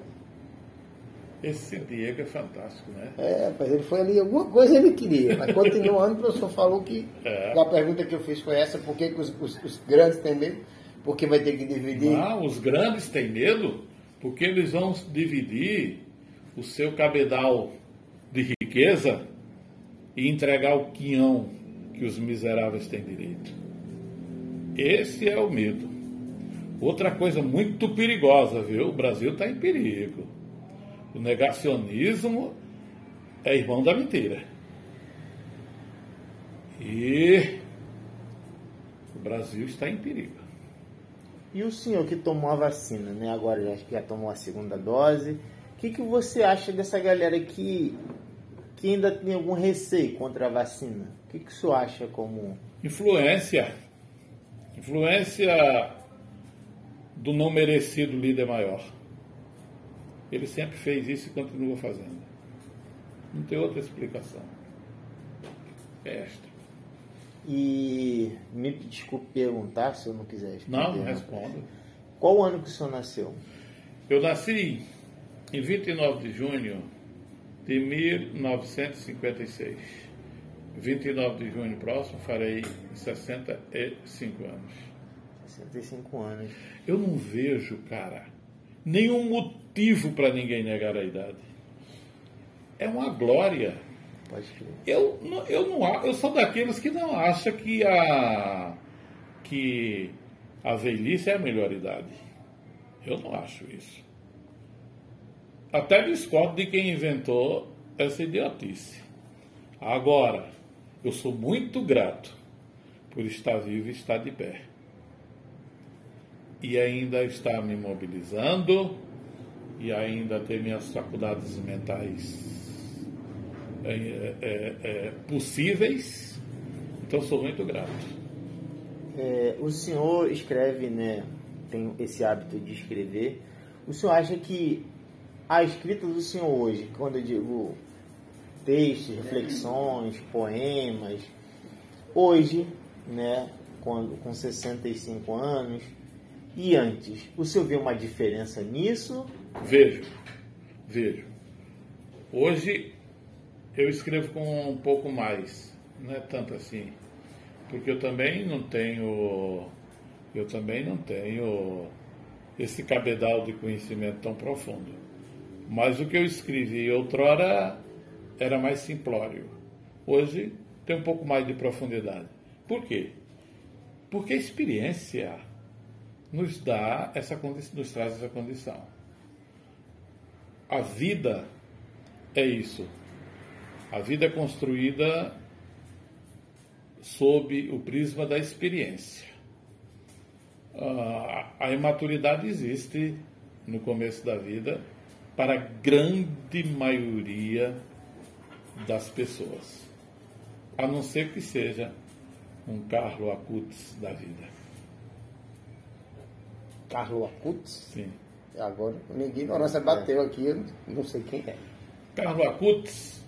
Esse Diego é fantástico, né? É, mas ele foi ali, alguma coisa ele queria. Mas continuando, o professor falou que é. a pergunta que eu fiz foi essa, por que, que os, os, os, grandes têm medo? Porque vai ter que dividir. Não, os grandes têm medo porque eles vão dividir o seu cabedal de riqueza e entregar o quinhão que os miseráveis têm direito. Esse é o medo. Outra coisa muito perigosa, viu? O Brasil está em perigo. O negacionismo é irmão da mentira. E o Brasil está em perigo. E o senhor que tomou a vacina, né? Agora já, já tomou a segunda dose. O que, que você acha dessa galera que que ainda tem algum receio contra a vacina. O que, que o senhor acha como. Influência. Influência do não merecido líder maior. Ele sempre fez isso e continua fazendo. Não tem outra explicação. É esta. E me desculpe perguntar se eu não quiser explicar. Não, não respondo. Qual ano que o senhor nasceu? Eu nasci em 29 de junho de 1956. 29 de junho próximo farei 65 anos. 65 anos. Eu não vejo, cara, nenhum motivo para ninguém negar a idade. É uma glória. Eu, eu, não, eu sou daqueles que não acham que a, que a velhice é a melhor idade. Eu não acho isso. Até discordo de quem inventou essa idiotice. Agora, eu sou muito grato por estar vivo e estar de pé. E ainda estar me mobilizando e ainda ter minhas faculdades mentais é, é, é, é possíveis. Então, sou muito grato. É, o senhor escreve, né? Tem esse hábito de escrever. O senhor acha que a escrita do senhor hoje, quando eu digo textos, reflexões, poemas, hoje, né, com 65 anos, e antes, o senhor vê uma diferença nisso? Vejo, vejo. Hoje eu escrevo com um pouco mais, não é tanto assim, porque eu também não tenho, eu também não tenho esse cabedal de conhecimento tão profundo. Mas o que eu escrevi outrora era mais simplório. Hoje tem um pouco mais de profundidade. Por quê? Porque a experiência nos dá essa condição, nos traz essa condição. A vida é isso. A vida é construída sob o prisma da experiência. A imaturidade existe no começo da vida para a grande maioria das pessoas, a não ser que seja um Carlo Acutis da vida. Carlo Acutis? Sim. Agora, minha ignorância bateu aqui, eu não sei quem é. Carlo Acutis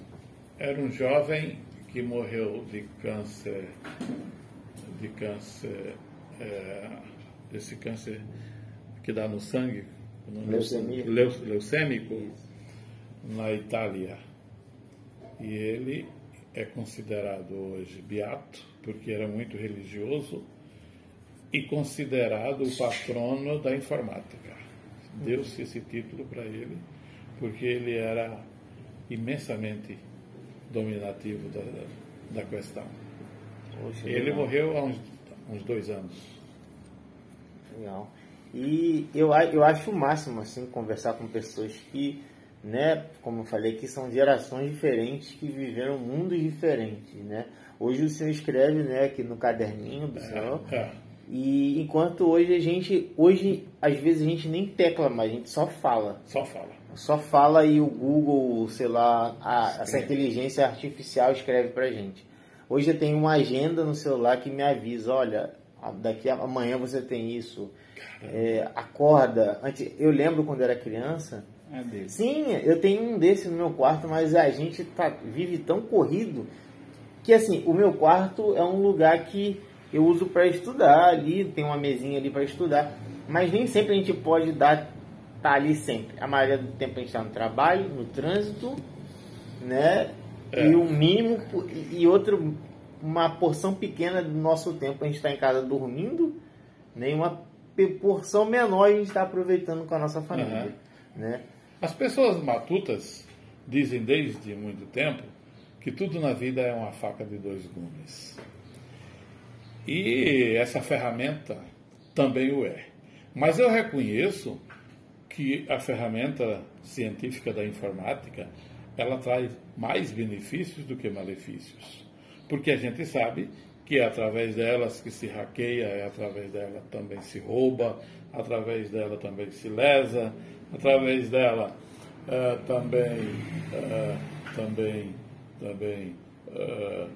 era um jovem que morreu de câncer, de câncer, é, esse câncer que dá no sangue, Leucemia. leucêmico na Itália. E ele é considerado hoje beato, porque era muito religioso, e considerado o patrono da informática. Deu-se esse título para ele, porque ele era imensamente dominativo da, da questão. Poxa, ele legal. morreu há uns, uns dois anos. Legal. E eu, eu acho o máximo, assim, conversar com pessoas que, né, como eu falei, que são gerações diferentes, que viveram mundos diferentes, né? Hoje o senhor escreve, né, aqui no caderninho do senhor. É, é. E enquanto hoje a gente, hoje, às vezes a gente nem tecla mais, a gente só fala. Só fala. Só fala e o Google, sei lá, a, essa inteligência artificial escreve pra gente. Hoje eu tenho uma agenda no celular que me avisa, olha, daqui a amanhã você tem isso. É, acorda. Antes, eu lembro quando era criança, É. Sim, eu tenho um desse no meu quarto, mas a gente tá, vive tão corrido que assim, o meu quarto é um lugar que eu uso para estudar ali, tem uma mesinha ali para estudar, mas nem sempre a gente pode dar tá ali sempre. A maioria do tempo a gente está no trabalho, no trânsito, né? É. E o mínimo e outro uma porção pequena do nosso tempo a gente está em casa dormindo, né? E uma porção menor a gente está aproveitando com a nossa família, né? As pessoas matutas dizem desde muito tempo que tudo na vida é uma faca de dois gumes. E essa ferramenta também o é. Mas eu reconheço que a ferramenta científica da informática ela traz mais benefícios do que malefícios. Porque a gente sabe que é através delas que se hackeia, é através dela também se rouba, através dela também se lesa, através dela eh, também, eh, também, também eh,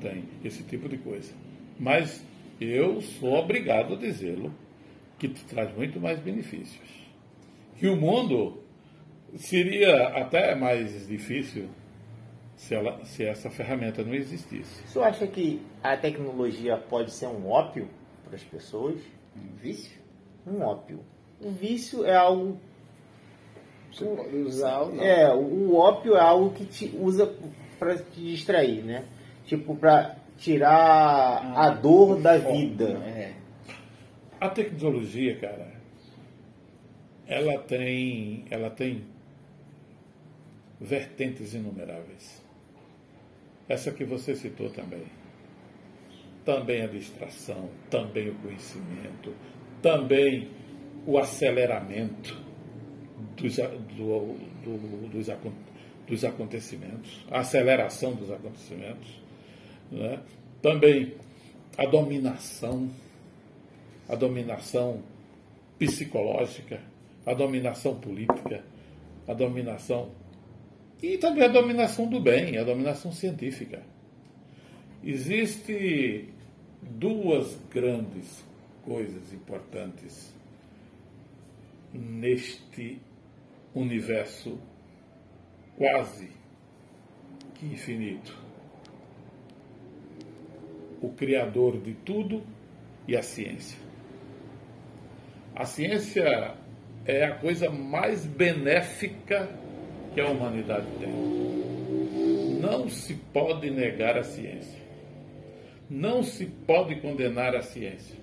tem esse tipo de coisa. Mas eu sou obrigado a dizê-lo que traz muito mais benefícios. Que o mundo seria até mais difícil se, ela, se essa ferramenta não existisse. Você acha que a tecnologia pode ser um ópio para as pessoas? Um vício? Um ópio. O vício é algo. Você pode usar ou não. É, o ópio é algo que te usa para te distrair, né? Tipo, para tirar a dor da vida. É. A tecnologia, cara, ela tem, ela tem vertentes inumeráveis. Essa que você citou também. Também a distração, também o conhecimento, também o aceleramento dos, do- do- dos, dos acontecimentos, a aceleração dos acontecimentos, né? também a dominação, a dominação psicológica, a dominação política, a dominação e também a dominação do bem, a dominação científica. Existe duas grandes coisas importantes neste universo quase que infinito. O criador de tudo e a ciência. A ciência é a coisa mais benéfica que a humanidade tem. Não se pode negar a ciência. Não se pode condenar a ciência.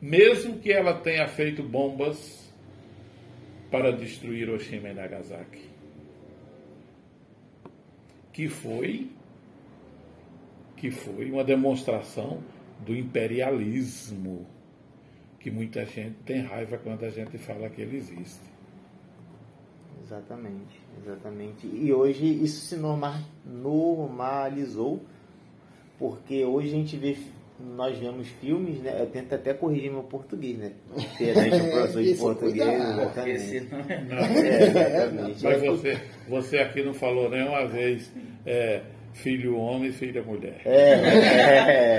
Mesmo que ela tenha feito bombas para destruir Hiroshima e Nagasaki. Que foi que foi uma demonstração do imperialismo que muita gente tem raiva quando a gente fala que ele existe. Exatamente, exatamente. E hoje isso se norma- normalizou, porque hoje a gente vê, nós vemos filmes, né? Eu tento até corrigir meu português, né? Perante o professor <laughs> de português, cuidado, Porque exatamente. senão é Não, É, exatamente. mas você, você aqui não falou nenhuma vez é, filho homem e filha mulher. É,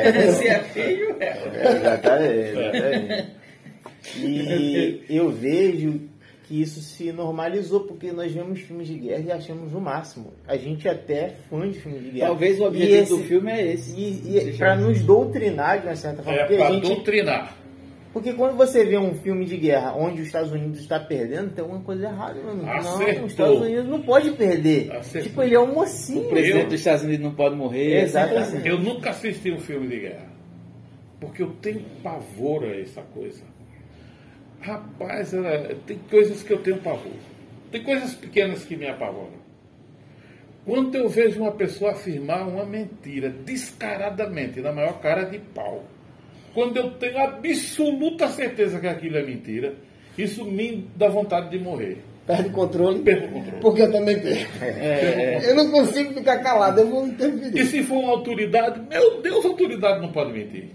é, <laughs> Se é filho, é. é, exatamente, exatamente. E eu vejo que isso se normalizou, porque nós vemos filmes de guerra e achamos o máximo. A gente até é fã de filmes de guerra. Talvez o objetivo esse- do filme é esse. E, e para nos doutrinar de uma certa forma. É para gente, doutrinar. Porque quando você vê um filme de guerra onde os Estados Unidos está perdendo, tem alguma coisa errada. Mano. Não, Acertou. os Estados Unidos não pode perder. Acertou. Tipo, ele é um mocinho. O presidente Eu- dos Estados Unidos não pode morrer. Exatamente. Eu nunca assisti um filme de guerra. Porque eu tenho pavor a essa coisa. Rapaz, ela- tem coisas que eu tenho pavor. Tem coisas pequenas que me apavoram. Quando eu vejo uma pessoa afirmar uma mentira descaradamente, na maior cara de pau, quando eu tenho absoluta certeza que aquilo é mentira, isso me dá vontade de morrer. Perde o controle. Perco o controle. Porque eu também perco. Eu não consigo ficar calado, eu vou E interferir. se for uma autoridade, meu Deus, a autoridade não pode mentir.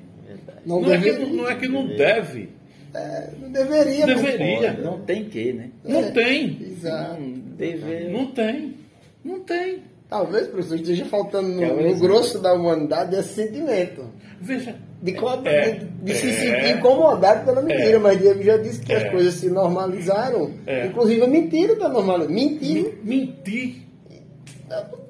Não, Não é que não, é que não deve. É, não deveria. Deveria. pô. Não tem que, né? Não tem. Exato. Não deve. Não tem. Não tem. Talvez, professor, esteja faltando no, no grosso da humanidade esse sentimento. Veja. De, é, de, de é, se sentir incomodado pela mentira, é, mas Diego já disse que as é. coisas se normalizaram. É. Inclusive a mentira está normalizada. Mentir. Mentir.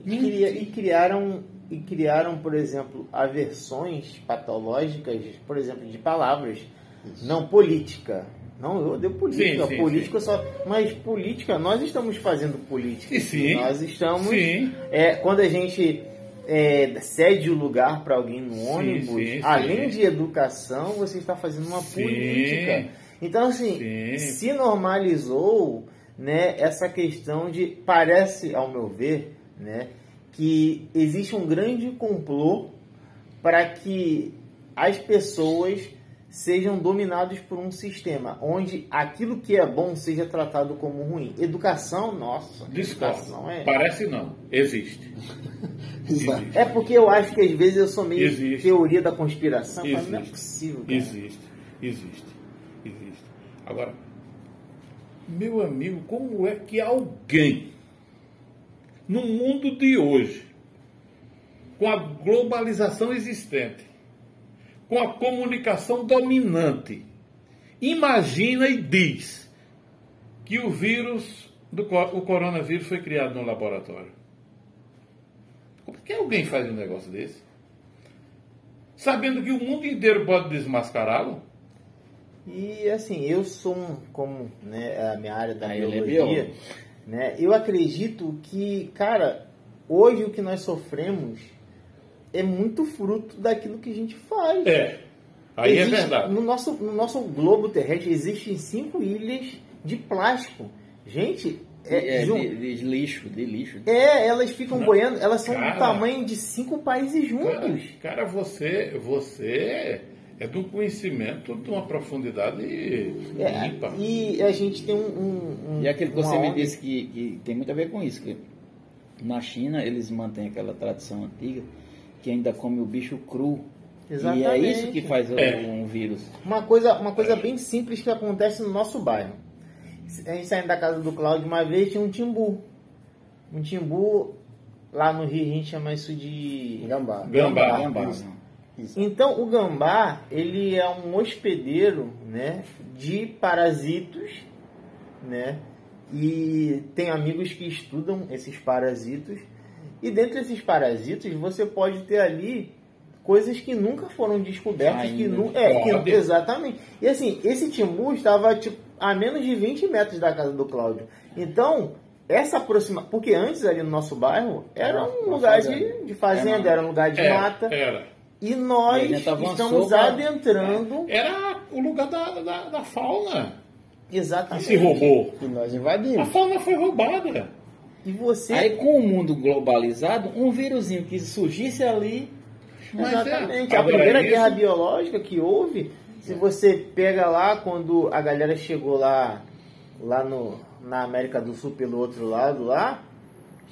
Mentir. E criaram e criaram, por exemplo, aversões patológicas, por exemplo, de palavras. Isso. Não política. Não, eu odeio política. Sim, sim, política sim. só. Mas política, nós estamos fazendo política. Sim. Nós estamos. Sim. É, quando a gente é, cede o lugar para alguém no ônibus, além de educação, você está fazendo uma política. Então, assim, se normalizou né, essa questão de. Parece, ao meu ver, né, que existe um grande complô para que as pessoas sejam dominados por um sistema onde aquilo que é bom seja tratado como ruim. Educação, nossa. Educação é... Parece não. Existe. <laughs> existe. É porque eu acho que às vezes eu sou meio existe. teoria da conspiração. Existe. Mas não é possível. Cara. Existe. Existe. Existe. Agora, meu amigo, como é que alguém no mundo de hoje, com a globalização existente, com a comunicação dominante, imagina e diz que o vírus, do, o coronavírus foi criado no laboratório. Como é que alguém faz um negócio desse? Sabendo que o mundo inteiro pode desmascará-lo? E assim, eu sou um, como né, a minha área da Aí biologia, né, eu acredito que, cara, hoje o que nós sofremos é muito fruto daquilo que a gente faz. É. Aí é Existe, é verdade. No nosso, no nosso globo terrestre existem cinco ilhas de plástico. Gente, é, é de, de, lixo, de lixo. É, elas ficam Não, boiando, elas são cara, do tamanho de cinco países juntos. Cara, cara, você, você é do conhecimento de uma profundidade é, limpa. E a gente tem um. um, um e aquilo que você me disse que, que, tem muito a ver com isso. Que na China eles mantêm aquela tradição antiga que ainda come o bicho cru. Exatamente. E é isso que faz é. um vírus. Uma coisa, uma coisa bem simples que acontece no nosso bairro. A gente saindo da casa do Cláudio uma vez tinha um timbu. Um timbu, lá no Rio a gente chama isso de. Gambá. Gambá. Gambá. Gambá. Então o gambá ele é um hospedeiro, né, de parasitos, né, e tem amigos que estudam esses parasitos e dentro desses parasitos você pode ter ali coisas que nunca foram descobertas, Ainda. que nu é, que, exatamente. E assim, esse timbu estava tipo, a menos de 20 metros da casa do Cláudio. Então, essa aproxima, porque antes ali no nosso bairro era um lugar de, de fazenda, era um lugar de era, mata. Era. E nós estamos adentrando. Era o lugar da, da, da fauna. Exatamente. Que se roubou. E nós invadimos. A fauna foi roubada. E você. Aí com o mundo globalizado, um vírusinho que surgisse ali. Mas é, exatamente. É, a primeira isso... guerra biológica que houve, se você pega lá quando a galera chegou lá, lá no, na América do Sul pelo outro lado lá,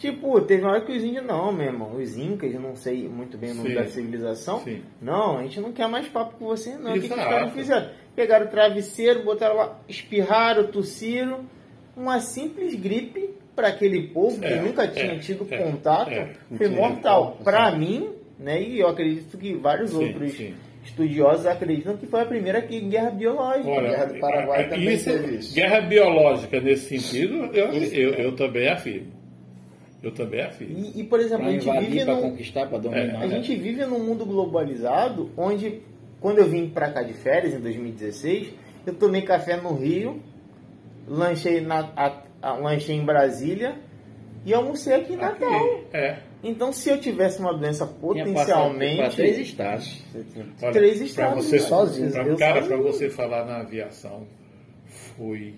Tipo, teve uma hora que os índios, não, meu irmão, os incas, eu não sei muito bem o nome Sim. da civilização. Sim. Não, a gente não quer mais papo com você, não. O que, que os caras fizeram? Pegaram o travesseiro, botaram lá, espirraram, tossiram. Uma simples gripe para aquele povo é, que nunca tinha é, tido é, contato é. foi mortal. Para mim, né, e eu acredito que vários sim, outros sim. estudiosos acreditam que foi a primeira guerra biológica. Olha, a guerra do Paraguai também isso, teve isso. Guerra biológica nesse sentido, eu, eu, eu também afirmo. Eu também afirmo. E, e por exemplo, pra a gente vive num, conquistar, para dominar. É. A gente vive num mundo globalizado onde, quando eu vim para cá de férias em 2016, eu tomei café no Rio, lanchei, na, a, a, lanchei em Brasília e almocei aqui em Natal. É. Então, se eu tivesse uma doença potencialmente. três estados. Olha, três estados. Você, sozinho. Pra, cara, para você falar na aviação, foi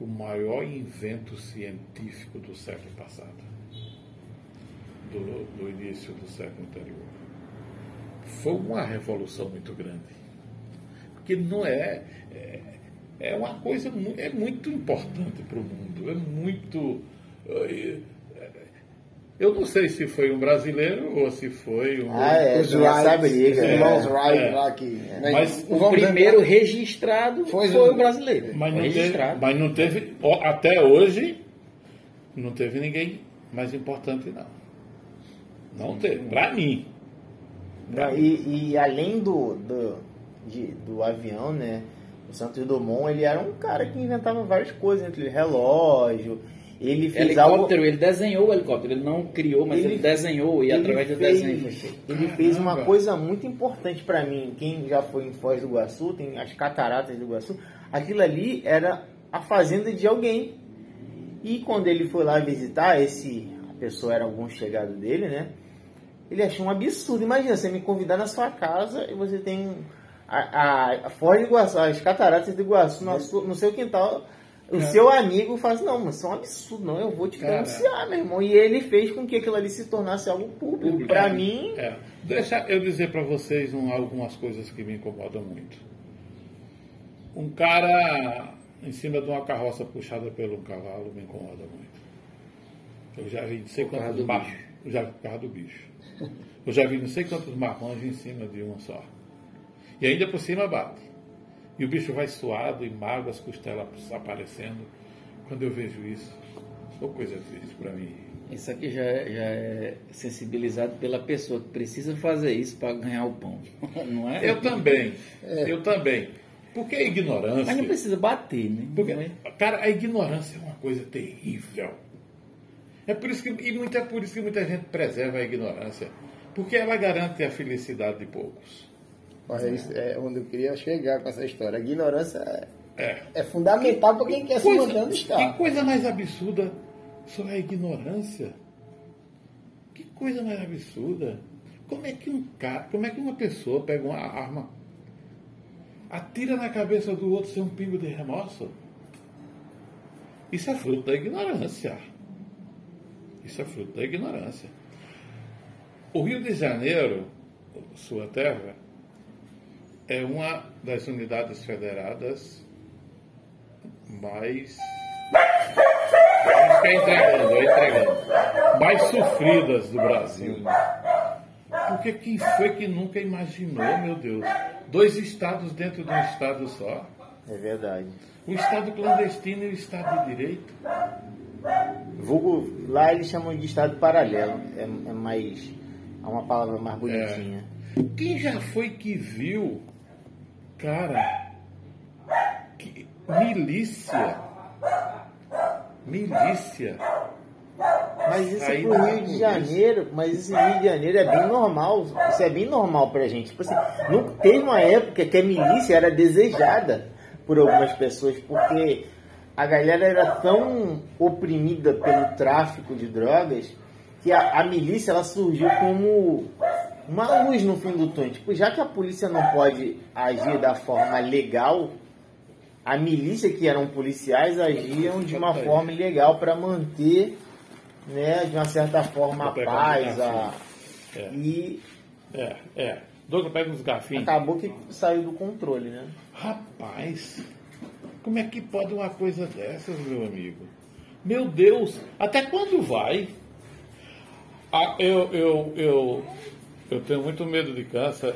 o maior invento científico do século passado do, do início do século anterior. Foi uma revolução muito grande. Porque não é, é, é uma coisa é muito importante para o mundo. É muito. É, eu não sei se foi um brasileiro ou se foi um. Ah, é, os Wright, briga. É, irmãos Wright é, lá que. Né? Mas o primeiro registrado foi, foi o brasileiro. Mas não, registrado. Teve, mas não teve. Até hoje, não teve ninguém mais importante, não. Não tem, para mim. E, e, além do, do, de, do avião, né? O Santos Dumont, ele era um cara que inventava várias coisas, entre relógio, ele fez helicóptero, algo... ele desenhou o helicóptero, ele não criou, mas ele, ele desenhou e ele através fez, do desenho. Ele fez uma coisa muito importante para mim. Quem já foi em Foz do Iguaçu, tem as cataratas do Iguaçu, aquilo ali era a fazenda de alguém. E quando ele foi lá visitar, esse a pessoa era algum chegado dele, né? Ele achou um absurdo. Imagina você me convidar na sua casa e você tem a, a Foz do Iguaçu, as cataratas do Iguaçu no, no seu quintal o é. seu amigo faz, não, mas isso é um absurdo, não, eu vou te denunciar, meu irmão. E ele fez com que aquilo ali se tornasse algo público. Para é. mim. É. Deixa eu dizer para vocês um, algumas coisas que me incomodam muito. Um cara em cima de uma carroça puxada pelo um cavalo me incomoda muito. Eu já vi não sei quantos marrons. Eu já vi por causa do bicho. Eu já vi não sei quantos marrons em cima de um só. E ainda por cima bate. E o bicho vai suado e magro, as costelas aparecendo. Quando eu vejo isso, é coisa triste para mim. Isso aqui já é, já é sensibilizado pela pessoa que precisa fazer isso para ganhar o pão, <laughs> não é? Eu também, é. eu também. Porque a ignorância. Mas não precisa bater, né? Porque, é? cara, a ignorância é uma coisa terrível. É por isso que, e muito é por isso que muita gente preserva a ignorância. Porque ela garante a felicidade de poucos. Mas isso é onde eu queria chegar com essa história. A ignorância é, é. é fundamental para quem quer coisa, se manter onde está. Que coisa mais absurda sobre a ignorância. Que coisa mais absurda. Como é que um cara, como é que uma pessoa pega uma arma, atira na cabeça do outro sem um pingo de remorso? Isso é fruto da ignorância. Isso é fruto da ignorância. O Rio de Janeiro, sua terra, é uma das unidades federadas mais. Está entregando, entregando. Mais sofridas do Brasil. Porque quem foi que nunca imaginou, meu Deus, dois estados dentro de um estado só? É verdade. O estado clandestino e o estado de direito. Vulgo, lá eles chamam de estado paralelo. É, é mais. É uma palavra mais bonitinha. É. Quem já foi que viu Cara, que milícia. Milícia. Mas isso é pro Rio de Janeiro, mas isso Rio de Janeiro é bem normal. Isso é bem normal pra gente. Tipo assim, não, teve uma época que a milícia era desejada por algumas pessoas, porque a galera era tão oprimida pelo tráfico de drogas que a, a milícia ela surgiu como uma luz no fim do túnel. Tipo, já que a polícia não pode agir da forma legal, a milícia, que eram policiais, agiam de uma forma ilegal para manter, né, de uma certa forma, a paz. A... É. E. É, é. Douglas pega uns garfinhos. Acabou que saiu do controle, né? Rapaz, como é que pode uma coisa dessas, meu amigo? Meu Deus, até quando vai? Ah, eu, eu, eu eu tenho muito medo de câncer.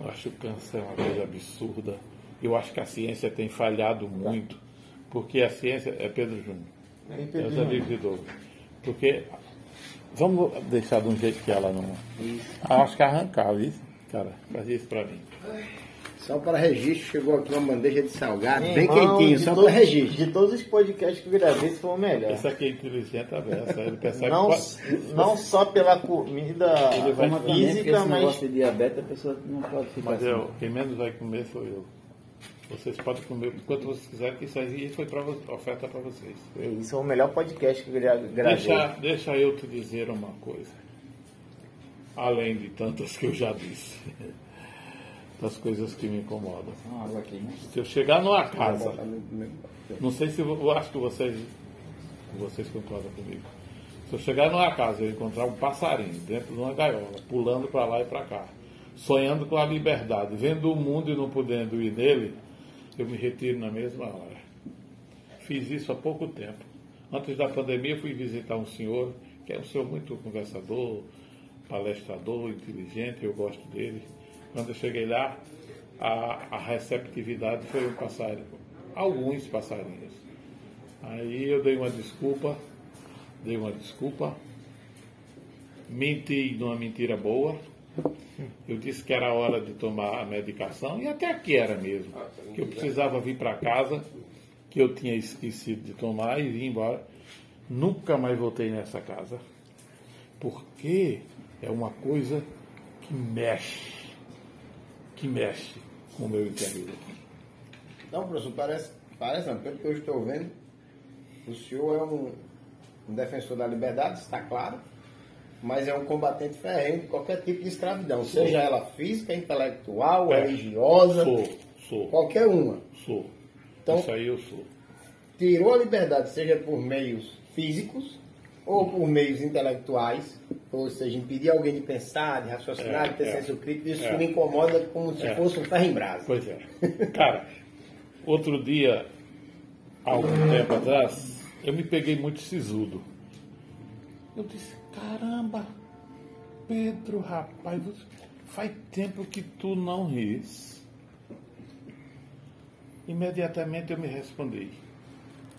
Eu acho que o câncer é uma coisa absurda. Eu acho que a ciência tem falhado muito. Porque a ciência. É Pedro Júnior. É Pedro Júnior. amigos de Douglas. Porque. Vamos deixar de um jeito que ela não. Isso. Ah, acho que arrancava isso. Cara, fazia isso pra mim. Só para registro, chegou aqui uma bandeja de salgado, bem irmão, quentinho, só para registro. De todos os podcasts que eu gravei, esse foi o melhor. Isso aqui é inteligente a beça. Ele percebe não, que... não só pela comida física, mas... negócio de diabetes, a pessoa não pode ficar Mas assim. eu, quem menos vai comer sou eu. Vocês podem comer quanto vocês quiserem, que isso aí foi pra, oferta para vocês. Isso é o melhor podcast que eu gravei. Deixa, deixa eu te dizer uma coisa. Além de tantas que eu já disse <laughs> das coisas que me incomodam. Se eu chegar numa casa, não sei se eu acho que vocês, vocês concordam comigo. Se eu chegar numa casa e encontrar um passarinho dentro de uma gaiola, pulando para lá e para cá, sonhando com a liberdade, vendo o mundo e não podendo ir nele, eu me retiro na mesma hora. Fiz isso há pouco tempo. Antes da pandemia, fui visitar um senhor, que é um senhor muito conversador, palestrador, inteligente, eu gosto dele. Quando eu cheguei lá, a, a receptividade foi um passarinho, alguns passarinhos. Aí eu dei uma desculpa, dei uma desculpa, menti numa mentira boa. Eu disse que era hora de tomar a medicação e até que era mesmo. Que eu precisava vir para casa, que eu tinha esquecido de tomar e vim embora. Nunca mais voltei nessa casa. Porque é uma coisa que mexe, que mexe com o meu interior. Não, professor, parece, parece não, pelo que eu estou vendo, o senhor é um, um defensor da liberdade, está claro, mas é um combatente ferrenho de qualquer tipo de escravidão, sou. seja ela física, intelectual, é. religiosa, sou, sou. qualquer uma. Sou. Então, Isso aí eu sou. Tirou a liberdade, seja por meios físicos ou por meios intelectuais, ou seja, impedir alguém de pensar, de raciocinar, é, de ter é, senso crítico, isso é, me incomoda como se é. fosse um ferro em brasa. Pois é. Cara, outro dia, há algum tempo atrás, eu me peguei muito sisudo. Eu disse, caramba, Pedro, rapaz, faz tempo que tu não ris. Imediatamente eu me respondi,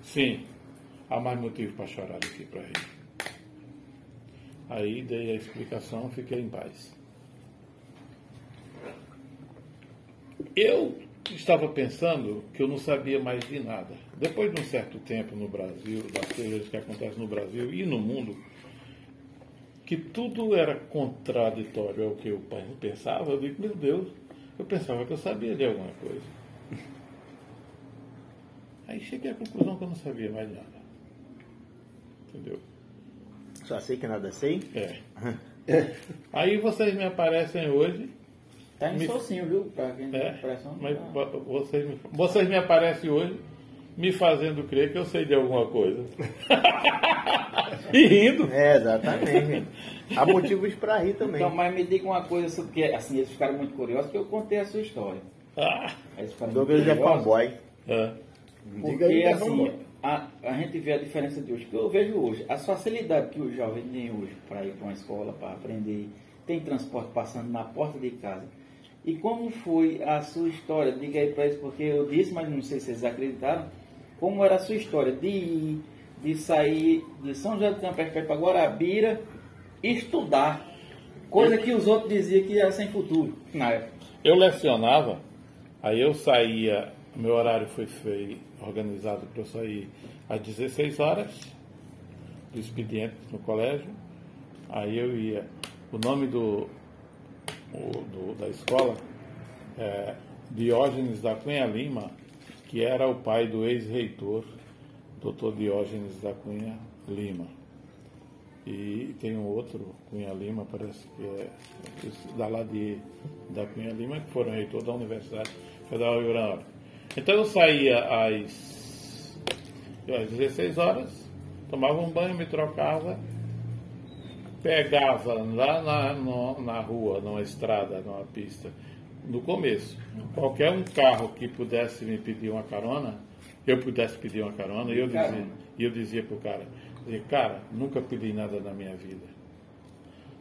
sim, há mais motivo para chorar do que para rir. Aí dei a explicação, fiquei em paz. Eu estava pensando que eu não sabia mais de nada. Depois de um certo tempo no Brasil, das coisas que acontecem no Brasil e no mundo, que tudo era contraditório ao que eu pensava, eu digo, meu Deus, eu pensava que eu sabia de alguma coisa. Aí cheguei à conclusão que eu não sabia mais nada. Entendeu? Só sei que nada sei? É. <laughs> Aí vocês me aparecem hoje. Tá em me... sozinho, viu? Pra quem é, pressão, mas tá. vocês, me... vocês me aparecem hoje me fazendo crer que eu sei de alguma coisa. <laughs> e rindo. É, exatamente. Há motivos para rir também. Então, mas me diga uma coisa, porque assim, eles ficaram muito curiosos, que eu contei a sua história. Ah. Eles ficaram Douglas é fanboy. É. Porque, aí, assim, a, a gente vê a diferença de hoje, que eu vejo hoje, a facilidade que os jovens têm hoje para ir para uma escola, para aprender, tem transporte passando na porta de casa. E como foi a sua história? Diga aí para eles, porque eu disse, mas não sei se vocês acreditaram, como era a sua história de ir, de sair de São José do Campos para Guarabira, estudar, coisa que os outros diziam que era sem futuro na época. Eu lecionava, aí eu saía, meu horário foi feito, organizado para eu sair às 16 horas do expediente no colégio. Aí eu ia. O nome do, o, do da escola é Diógenes da Cunha Lima, que era o pai do ex-reitor, doutor Diógenes da Cunha Lima. E tem um outro, Cunha Lima, parece que é da lá de, da Cunha Lima, que foram reitor da Universidade Federal de Uranópolis. Então eu saía às, às 16 horas, tomava um banho, me trocava, pegava lá na, no, na rua, numa estrada, numa pista, no começo, qualquer um carro que pudesse me pedir uma carona, eu pudesse pedir uma carona, e eu dizia, eu dizia pro cara, dizia, cara, nunca pedi nada na minha vida.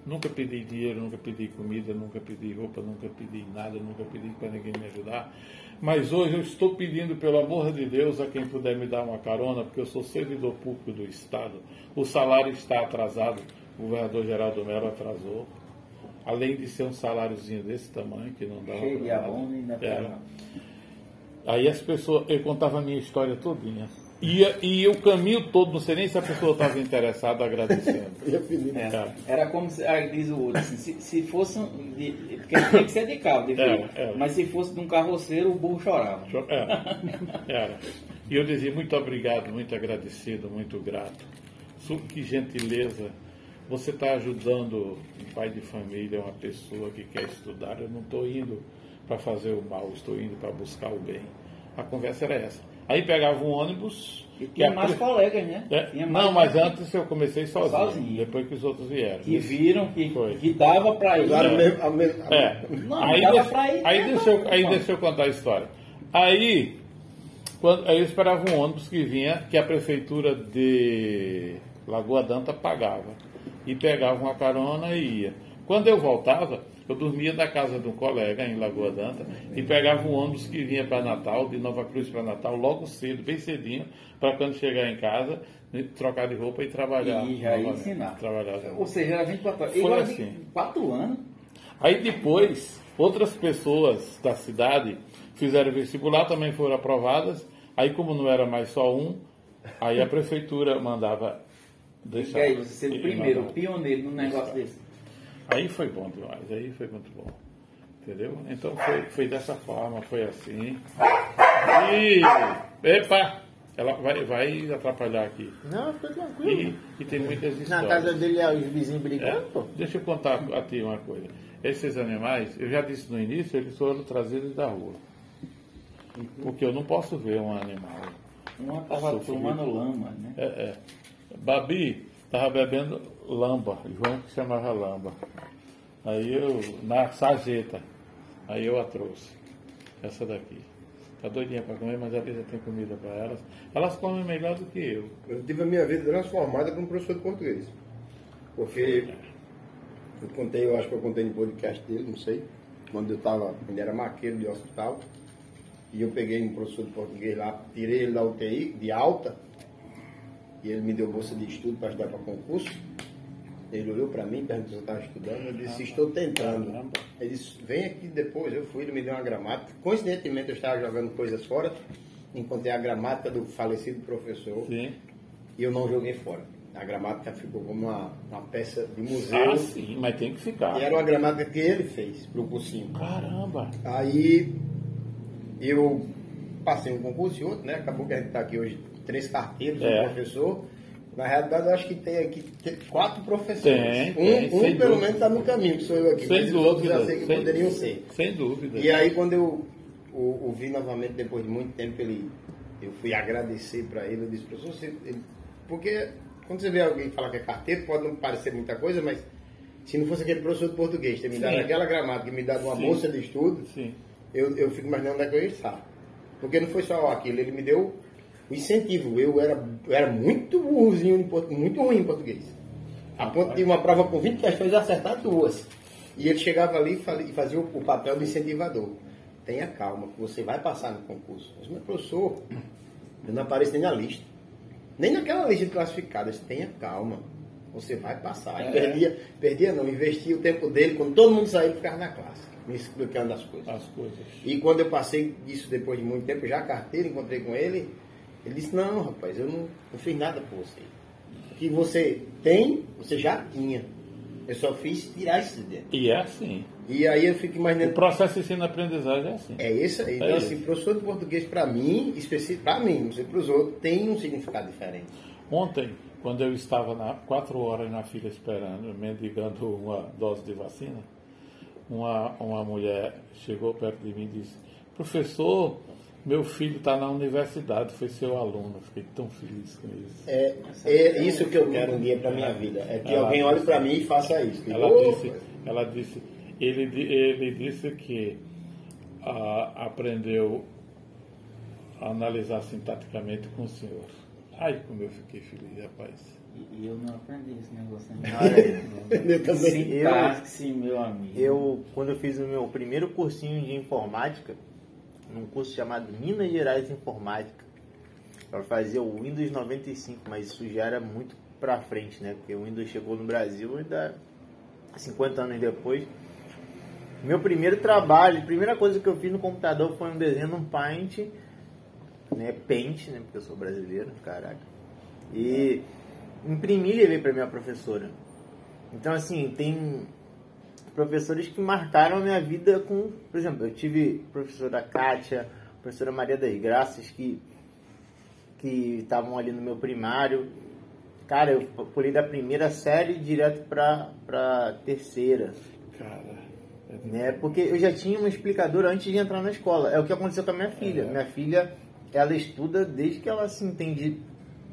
Nunca pedi dinheiro, nunca pedi comida, nunca pedi roupa, nunca pedi nada, nunca pedi para ninguém me ajudar. Mas hoje eu estou pedindo, pelo amor de Deus, a quem puder me dar uma carona, porque eu sou servidor público do Estado. O salário está atrasado, o governador Geraldo Mello atrasou. Além de ser um saláriozinho desse tamanho, que não dá de abono e é. Aí as pessoas, eu contava a minha história todinha. E, e o caminho todo, não sei nem se a pessoa estava interessada agradecendo. <laughs> é, era como se, ah, diz o outro, assim, se, se fosse. De, porque tem que ser de carro, de era, era. mas se fosse de um carroceiro, o burro chorava. Era, era. E eu dizia muito obrigado, muito agradecido, muito grato. Que gentileza. Você está ajudando um pai de família, uma pessoa que quer estudar. Eu não estou indo para fazer o mal, estou indo para buscar o bem. A conversa era essa. Aí pegava um ônibus. E tinha mais a... colegas, né? É, não, mas antes eu comecei sozinho, sozinho, depois que os outros vieram. Que viram que, que dava para ir. Claro, mesmo, a mesmo, é. Não, aí dava para ir. Aí, deixa eu, aí deixa eu contar a história. Aí, quando, aí eu esperava um ônibus que vinha, que a prefeitura de Lagoa Danta pagava. E pegava uma carona e ia. Quando eu voltava, Eu dormia na casa de um colega em Lagoa Danta e pegava um ônibus que vinha para Natal, de Nova Cruz para Natal, logo cedo, bem cedinho, para quando chegar em casa, trocar de roupa e trabalhar. E já ia ensinar. Trabalhar. Ou seja, era 24 horas. Foi assim. 4 anos. Aí depois, outras pessoas da cidade fizeram vestibular, também foram aprovadas. Aí como não era mais só um, aí a prefeitura mandava deixar. E aí, você ser o primeiro, mandava. pioneiro num negócio desse. Aí foi bom demais, aí foi muito bom. Entendeu? Então foi, foi dessa forma, foi assim. E. Epa! Ela vai, vai atrapalhar aqui. Não, fica E, tranquilo. e tem muitas histórias. Na casa dele, é, os vizinhos É? brigando, pô. Deixa eu contar a ti uma coisa. Esses animais, eu já disse no início, eles foram trazidos da rua. Porque eu não posso ver um animal. Uma tava Sofrido. tomando lama, né? É, é. Babi estava bebendo lamba, João que chamava lamba. Aí eu, na sarjeta, aí eu a trouxe. Essa daqui. Tá doidinha para comer, mas ali já tem comida para elas. Elas comem melhor do que eu. Eu tive a minha vida transformada um professor de português. Porque eu contei, eu acho que eu contei no podcast dele, não sei, quando eu estava, ele era maqueiro de hospital, e eu peguei um professor de português lá, tirei ele da UTI, de alta, e ele me deu bolsa de estudo para ajudar para concurso. Ele olhou para mim, perguntou se eu estava estudando, eu disse, estou tentando. Ele disse, vem aqui depois, eu fui, ele me deu uma gramática. Coincidentemente eu estava jogando coisas fora, encontrei a gramática do falecido professor, Sim. e eu não joguei fora. A gramática ficou como uma, uma peça de museu. Ah, sim, mas tem que ficar. E era uma gramática que ele fez para o cursinho. Caramba! Aí eu passei um concurso e outro, né? Acabou que a gente está aqui hoje, três carteiros, É. um professor. Na realidade, eu acho que tem aqui tem quatro professores. Tem, um tem, um pelo menos está no caminho, que sou eu aqui. Sem mas dúvida. já sei que sem, poderiam ser. Sem dúvida. E aí quando eu o, o vi novamente depois de muito tempo, ele, eu fui agradecer para ele, eu disse, professor, você, ele- porque quando você vê alguém falar que é carteiro, pode não parecer muita coisa, mas se não fosse aquele professor de português ter me dado Sim. aquela gramática me dado uma Sim. bolsa de estudo, Sim. eu, eu fico imaginando onde é que eu ia estar. Porque não foi só aquilo, ele me deu o incentivo. Eu era, eu era muito burrozinho, muito ruim em português. A ponto de uma prova com 20 questões acertar duas. E ele chegava ali e fazia o, papel do incentivador. Tenha calma, que você vai passar no concurso. Mas, meu professor, eu não apareço nem na lista. Nem naquela lista de classificadas. Tenha calma. Você vai passar. É. perdia, perdia não, investia o tempo dele, quando todo mundo saía, ficava na classe, me explicando as coisas. As coisas. E quando eu passei isso depois de muito tempo, já a carteira, encontrei com ele, ele disse, não, rapaz, eu não, não fiz nada por você. O que você tem, você já tinha. Eu só fiz tirar isso de dentro. E é assim. E aí eu fico O imaginando. processo de ensino-aprendizagem é assim. É isso aí. Então, É assim, professor de português, para mim, específico, para mim, não sei para os outros, tem um significado diferente. Ontem, quando eu estava na, quatro horas na fila esperando, mendigando uma dose de vacina, uma, uma mulher chegou perto de mim e disse, professor, meu filho está na universidade, foi seu aluno. Fiquei tão feliz com isso. É, é isso que eu quero um dia para minha vida. É que Ela alguém olhe para mim e faça isso. Ela Opa! disse, ela disse, ele, ele disse que ah, aprendeu a analisar sintaticamente com o senhor. Ai, como eu fiquei feliz, rapaz. E, e eu não aprendi esse negócio ainda. <laughs> Eu também. Sintaxe, meu amigo. Eu, quando eu fiz o meu primeiro cursinho de informática, num curso chamado Minas Gerais Informática, para fazer o Windows 95, mas isso já era muito pra frente, né? Porque o Windows chegou no Brasil ainda 50 anos depois. Meu primeiro trabalho, primeira coisa que eu fiz no computador foi um desenho num Paint, né? Paint, né? Porque eu sou brasileiro, caraca. E imprimi e levei para minha professora. Então, assim, tem professores que marcaram a minha vida com, por exemplo, eu tive a professora Kátia, a professora Maria das Graças, que que estavam ali no meu primário. Cara, eu pulei da primeira série direto para para terceira, Cara, é- né? Porque eu já tinha uma explicadora antes de entrar na escola. É o que aconteceu com a minha filha. É. Minha filha, ela estuda desde que ela se entende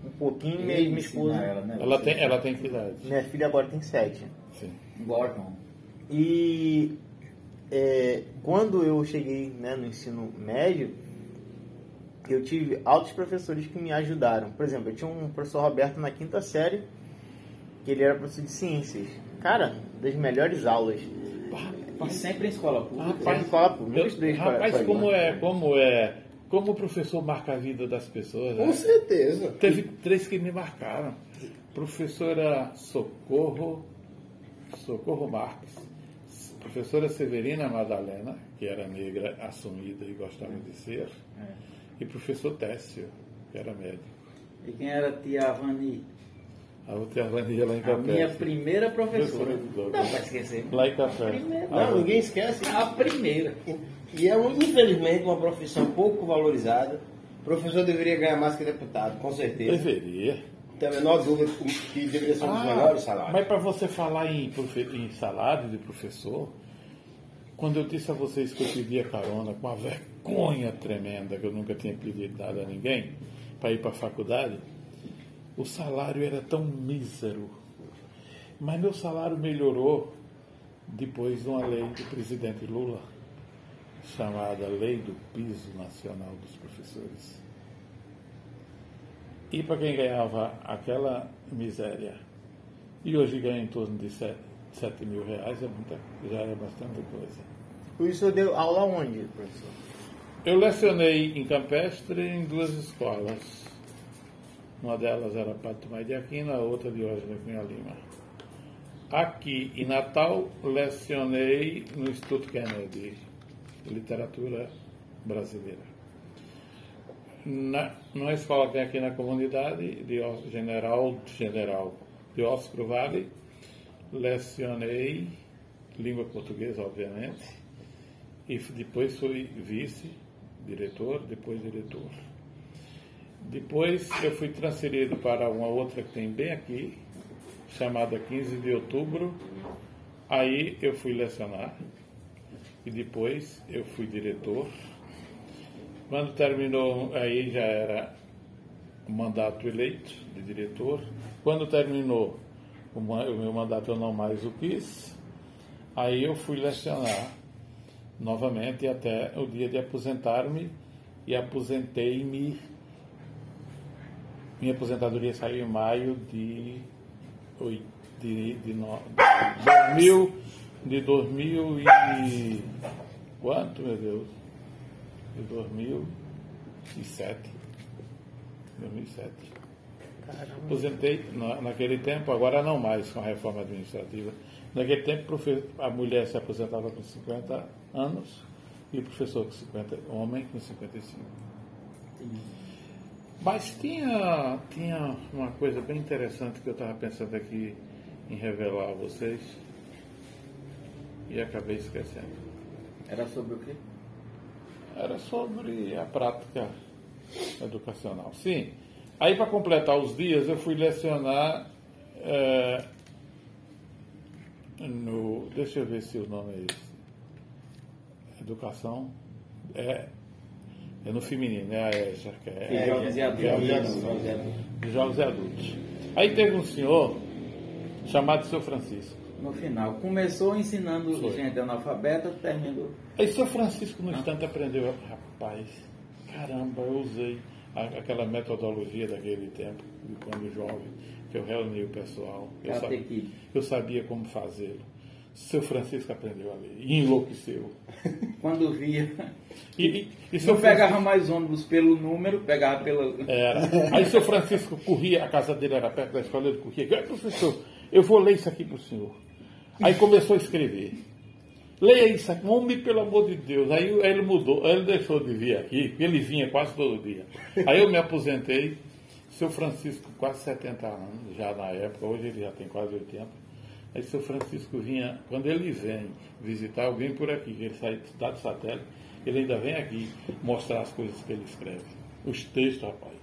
um pouquinho, minha esposa. Ela, né? ela, tem, ela tem que idade? Minha filha agora tem sete. Sim. Gordon. E é, quando eu cheguei né, no ensino médio, eu tive altos professores que me ajudaram. Por exemplo, eu tinha um professor Roberto na quinta série, que ele era professor de ciências. Cara, das melhores aulas. Mas sempre em escola pública. Rapaz, escola pública. eu- estudei escola- rapaz escola como é, como é, como o professor marca a vida das pessoas. Com né? certeza. Teve três que me marcaram. Professora Socorro, Socorro Marques, professora Severina Madalena, que era negra assumida e gostava de ser, É. e professor Técio, que era médico. E quem era a tia Avani? A outra Vania lá em A Capé. minha primeira professora. Professora Não pra esquecer. Lá em Café. Primeira. Não, ninguém esquece. A primeira. E é, infelizmente, uma profissão pouco valorizada. O professor deveria ganhar mais que deputado, com certeza. Deveria. Tem a menor dúvida que deveria ser um dos Ah, salários. Mas para você falar em, em salário de professor, quando eu disse a vocês que eu pedia carona com uma vergonha tremenda, que eu nunca tinha pedido nada a ninguém, para ir para a faculdade, o salário era tão mísero. Mas meu salário melhorou depois de uma lei do presidente Lula, chamada Lei do Piso Nacional dos Professores. E para quem ganhava aquela miséria, e hoje ganha em torno de 7, mil reais, é muita, já é bastante coisa. Isso eu deu aula onde, professor? Eu lecionei em Campestre em duas escolas. Uma delas era Padre Tomás de Aquino, a outra de Osma Cunha Lima. Aqui em Natal, lecionei no Instituto Kennedy, Literatura Brasileira. Na, numa escola que tem aqui na comunidade, de General, General de Oscro Vale, lecionei língua portuguesa, obviamente, e depois fui vice-diretor, depois diretor. Depois eu fui transferido para uma outra que tem bem aqui, chamada 15 de outubro. Aí eu fui lecionar e depois eu fui diretor. Quando terminou, aí já era o mandato eleito de diretor. Quando terminou o, meu mandato, eu não mais o quis. Aí eu fui lecionar novamente até o dia de aposentar-me e aposentei-me. Minha aposentadoria saiu em maio de, de, de, no- de 2000, de 2000 e quanto, meu Deus? De 2007. 2007. Aposentei na- naquele tempo, agora não mais com a reforma administrativa. Naquele tempo a mulher se aposentava com 50 anos e o professor com 50, homem com 55. Mas tinha, tinha uma coisa bem interessante que eu estava pensando aqui em revelar a vocês e acabei esquecendo. Era sobre o quê? Era sobre a prática educacional. Sim. Aí, para completar os dias, eu fui lecionar eh, no. Deixa eu ver se o nome é esse. Educação. É, é no feminino, é que é, e é a- Jovens e adultos. jovens e adultos. Aí teve um senhor chamado Seu Francisco. No final. Começou ensinando Foi. gente analfabeta, terminou. Aí seu Francisco no instante aprendeu, rapaz, caramba, eu usei aquela metodologia daquele tempo, de quando jovem, que eu reuni o pessoal. Eu, Karate sa- Kid. eu sabia como fazê-lo. Seu Francisco aprendeu a ler e enlouqueceu. <laughs> Quando via. E, e, e seu Não pegava mais ônibus pelo número, pegava pela. Era. Aí seu Francisco corria, a casa dele era perto da escola, ele corria. "Ah, Professor, eu vou ler isso aqui para o senhor. Aí começou a escrever. Leia isso aqui, homem, pelo amor de Deus. Aí, ele mudou, ele deixou de vir aqui, ele vinha quase todo dia. Aí eu me aposentei, seu Francisco, quase 70 anos, já na época, hoje ele já tem quase 80. Aí seu Francisco vinha, quando ele vem visitar alguém por aqui, que ele sai da cidade satélite, ele ainda vem aqui mostrar as coisas que ele escreve. Os textos, rapaz.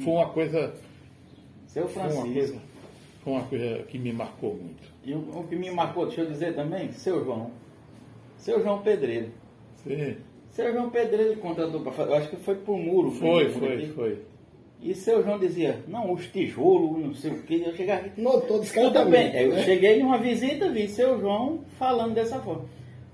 Foi uma coisa, Seu Francisco. Foi uma coisa que me marcou muito. E o, que me marcou, deixa eu dizer também, seu João. Seu João Pedreiro. Sim. Seu João Pedreiro contratou para fazer, eu acho que foi por muro. Foi, foi, aqui. foi. E seu João dizia, não, os tijolos, não sei o que. Eu chegava aqui, Notou tudo descartamento. bem. Aí eu né? cheguei numa visita, vi seu João falando dessa forma.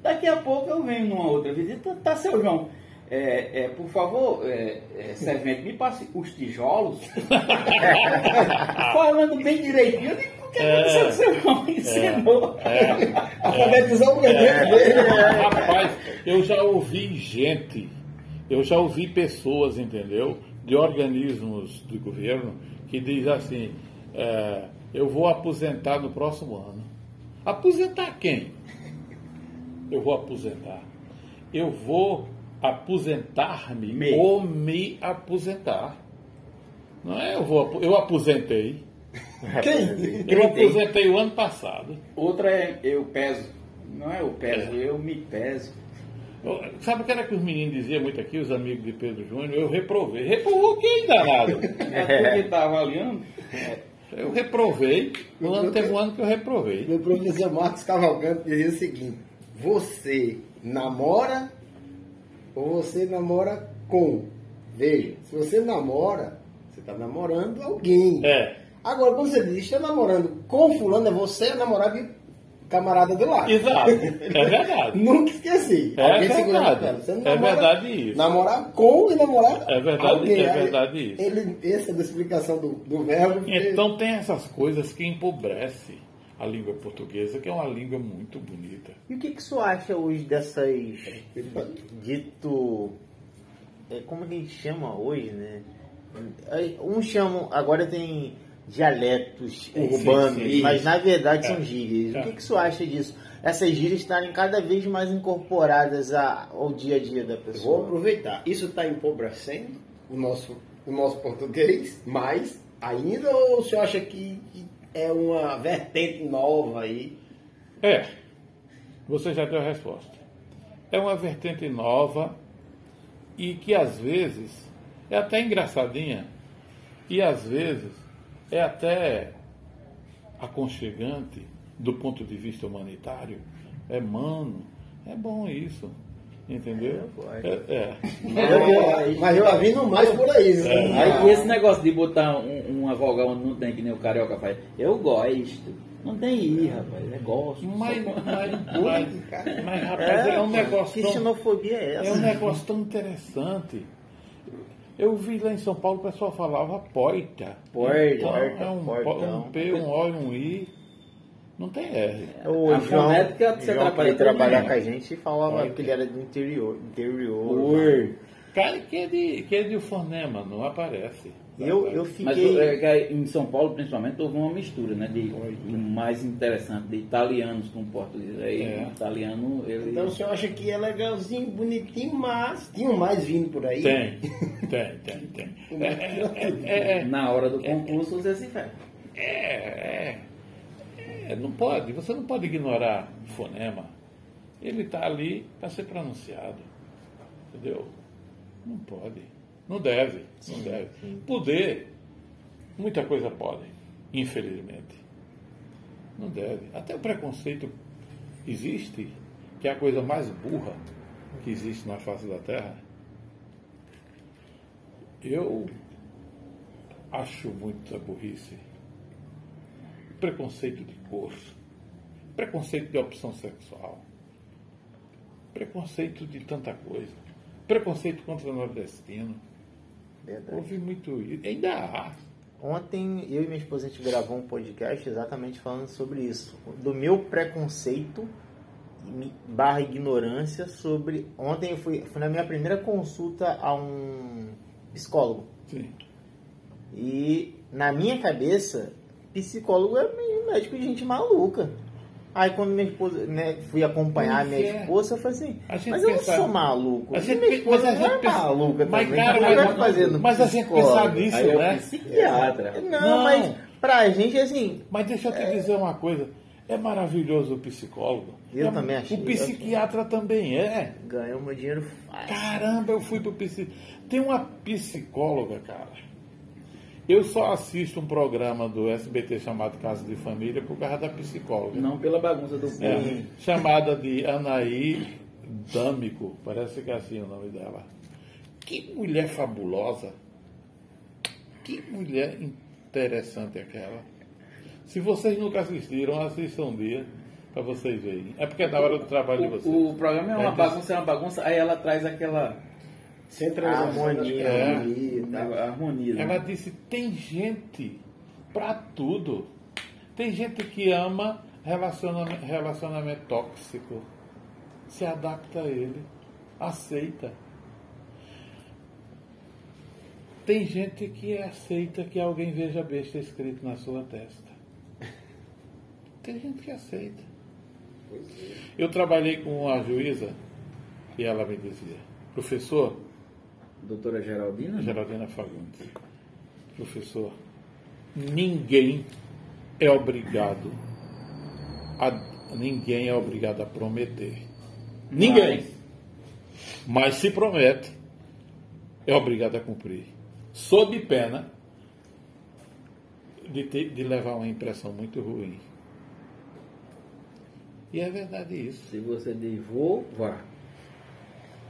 Daqui a pouco eu venho numa outra visita, tá seu João. É, é, por favor, é, é, servente, me passe os tijolos. <laughs> Falando bem direitinho. Eu digo, que aconteceu com seu irmão? Ensinou. Alfabetizou o presidente dele. Rapaz, eu já ouvi gente, eu já ouvi pessoas, entendeu? De organismos do governo que diz assim, é, eu vou aposentar no próximo ano. Aposentar quem? Eu vou aposentar. Eu vou aposentar-me Me. ou me aposentar. Não é eu vou, eu aposentei. <laughs> Eu aposentei o ano passado. Outra é eu peso. Não é eu peso, eu me peso. Sabe o que era que os meninos diziam muito aqui, os amigos de Pedro Júnior? Eu reprovei. Reprovou quem, danado? <laughs> É porque tá avaliando. Eu reprovei. No ano teve um ano que eu reprovei. Meu professor Marcos Cavalcante dizia o seguinte: você namora ou você namora com? Veja, se você namora, você está namorando alguém. É, Agora, quando você diz está namorando com fulano, é você a namorada de camarada do lado. exato. <laughs> É verdade. Nunca esqueci. É Alguém verdade. Você É namora- verdade isso. Namorar com e namorar É verdade- alguém. é verdade isso. Ele, essa é a explicação do, do verbo. Então tem essas coisas que empobrecem a língua portuguesa, que é uma língua muito bonita. E o que, que você acha hoje dessas. dito. é, como que a gente chama hoje, né? Aí, Uns chamam. Agora tem dialetos urbanos, sim, sim. mas na verdade É. são gírias. É. O que, que você acha disso? Essas gírias estarem cada vez mais incorporadas ao dia a dia da Eu Vou pessoa. aproveitar. Isso está empobrecendo o nosso, o nosso português, mais ainda ou o senhor acha que, que é uma vertente nova aí? É, você já deu a resposta. É uma vertente nova e que às vezes é até engraçadinha e às vezes é até aconchegante do ponto de vista humanitário. É mano, é bom isso, entendeu? É, é. Mas eu, mas eu avino mais por aí. né? É. Aí esse negócio de botar um, uma vogal onde não tem, que nem o carioca faz. Eu gosto. Não tem i, rapaz. É gosto. Mas, mas, mas, mas, rapaz, é, um negócio Que tão, xenofobia é essa? É um negócio tão interessante. Eu vi lá em São Paulo o pessoal falava poita. Porta, Então, porta, é um, portão. um P, um O e um I. Não tem R. O A João, fonética você João trabalha que trabalhar com a gente falava Porta. que ele era do interior. interior Ur. Cara, que é de, que é de fonema, não aparece. eu, eu Mas fiquei. é, que aí, em São Paulo, principalmente, houve uma mistura, né? De, o mais interessante, de italianos com português. Aí, É. italiano, ele... Então o senhor acha que é legalzinho, bonitinho, mas tinham mais vindo por aí? Tem, <laughs> tem, tem, tem. É, é, é, é, Na hora do concurso, você se ferra. é, é, é, não pode, você não pode ignorar o fonema. Ele está ali para ser pronunciado. Entendeu? Não pode. Não deve. Não deve. Poder, muita coisa pode, infelizmente. Não deve. Até o preconceito existe, que é a coisa mais burra que existe na face da Terra. Eu acho muita burrice. Preconceito de cor, preconceito de opção sexual, preconceito de tanta coisa, preconceito contra o nordestino. Verdade. Houve muito isso. Ainda há. Ontem eu e minha esposa a gente gravou um podcast exatamente falando sobre isso. Do meu preconceito barra ignorância sobre. Ontem eu fui, fui na minha primeira consulta a um psicólogo. Sim. E na minha cabeça, psicólogo é meio médico de gente maluca. Aí quando minha esposa, né, fui acompanhar a minha é. esposa, eu falei assim, mas eu não sou maluco. A gente minha esposa mas a não gente é pensa- maluca mas, também. cara, ela mas- no mas a gente psicólogo? pensa nisso, Aí é né? psiquiatra. Não, Não. mas pra gente, assim, Mas deixa eu te dizer uma coisa. É maravilhoso o psicólogo. Eu É- também achei. O psiquiatra também é. ganhou meu dinheiro fácil. Caramba, eu fui pro psicólogo. Tem uma psicóloga, cara. Eu só assisto um programa do SBT chamado Casa de Família por causa da psicóloga. Não pela bagunça do É, povo. chamada de Anaí Dâmico, parece que é assim o nome dela. Que mulher fabulosa. Que mulher interessante aquela. Se vocês nunca assistiram, assistam um dia para vocês verem. É porque é da hora do trabalho de vocês. O, o programa é uma É, bagunça, é uma bagunça, aí ela traz aquela Centralização Harmonia. É. harmonia e tal. harmonia. né? Ela disse: tem gente para tudo. Tem gente que ama relacionamento, relacionamento tóxico, se adapta a ele, aceita. Tem gente que aceita que alguém veja besta escrito na sua testa. Tem gente que aceita. Eu trabalhei com uma juíza e ela me dizia, professor. Doutora Geraldina? Geraldina Fagundes. Professor, ninguém é obrigado a, ninguém é obrigado a prometer. Ninguém. Mas, Mas se promete, é obrigado a cumprir. Sob pena de, ter, de levar uma impressão muito ruim. E é verdade isso. Se você diz vou, vá.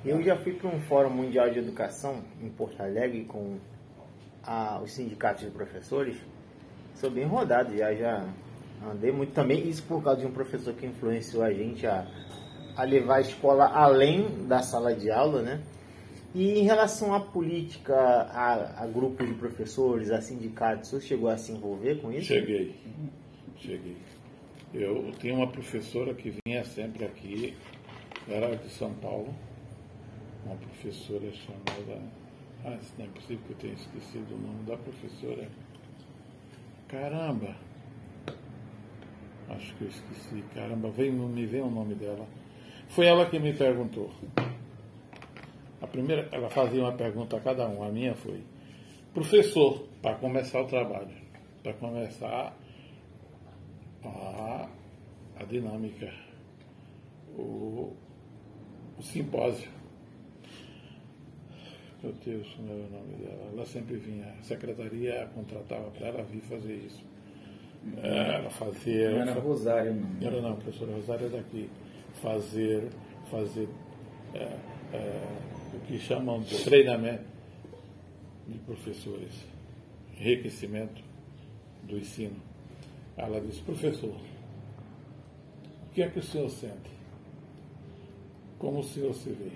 Eu já fui para um fórum mundial de educação em Porto Alegre com a, os sindicatos de professores. Sou bem rodado já, já andei muito também. Isso por causa de um professor que influenciou a gente a, a levar a escola além da sala de aula, né? E em relação à política, a, a grupos de professores, a sindicatos, você chegou a se envolver com isso? Cheguei, cheguei. Eu tinha uma professora que vinha sempre aqui, era de São Paulo, uma professora chamada. Ah, não é possível que eu tenha esquecido o nome da professora. Caramba! Acho que eu esqueci. Caramba, vem, me vem o nome dela. Foi ela que me perguntou. A primeira, ela fazia uma pergunta a cada um. A minha foi: Professor, para começar o trabalho, para começar a, a dinâmica, o, o simpósio. Meu Deus, não é o nome dela. Ela sempre vinha, a secretaria contratava para ela vir fazer isso. Ela fazia. Não era Rosário, não. Era não, a professora Rosário é daqui. Fazer, fazer é, é, o que chamam de treinamento de professores, enriquecimento do ensino. Ela disse, professor, o que é que o senhor sente? Como o senhor se vê?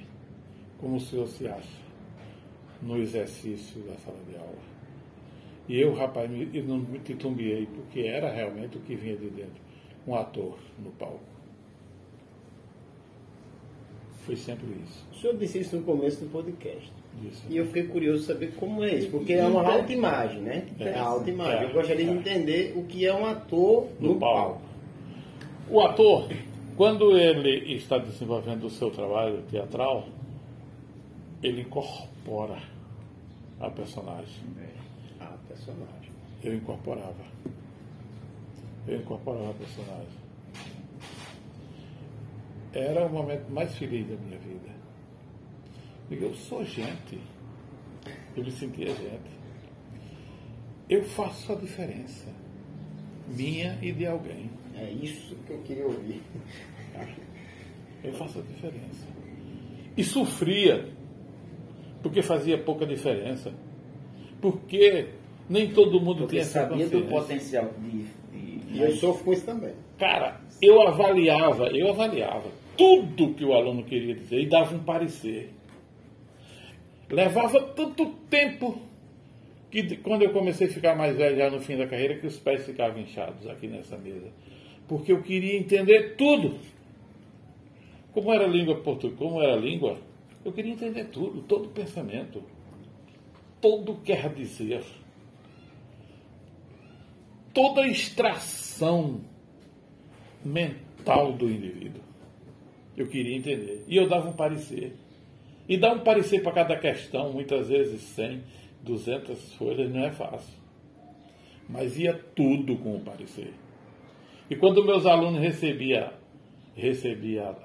Como o senhor se acha no exercício da sala de aula? E eu, rapaz, me, eu não me titubeei, porque era realmente o que vinha de dentro. Um ator no palco. Foi sempre isso. O senhor disse isso no começo do podcast. Isso. E eu fiquei curioso saber como é isso, porque é uma Então- alta imagem, né? É, É, alta imagem. é, eu gostaria de é. entender o que é um ator no no, palco. palco. O ator, quando ele está desenvolvendo o seu trabalho teatral, ele incorpora a personagem. Ah, personagem. Eu incorporava. Eu incorporava a personagem. Era o momento mais feliz da minha vida. Porque eu sou gente. Eu me sentia gente. Eu faço a diferença. Minha e de alguém. É isso que eu queria ouvir. Eu faço a diferença. E sofria, porque fazia pouca diferença. Porque nem todo mundo Porque tem essa sabia do potencial de, de- E eu sofro com isso também. Cara, eu avaliava, eu avaliava tudo que o aluno queria dizer e dava um parecer. Levava tanto tempo que quando eu comecei a ficar mais velho já no fim da carreira, que os pés ficavam inchados aqui nessa mesa. Porque eu queria entender tudo. Como era língua portuguesa, como era língua, eu queria entender tudo, todo pensamento. Todo quer dizer. Toda extração mental do indivíduo. Eu queria entender. E eu dava um parecer. E dar um parecer para cada questão, muitas vezes 100, 200 folhas, não é fácil. Mas ia tudo com o parecer. E quando meus alunos recebia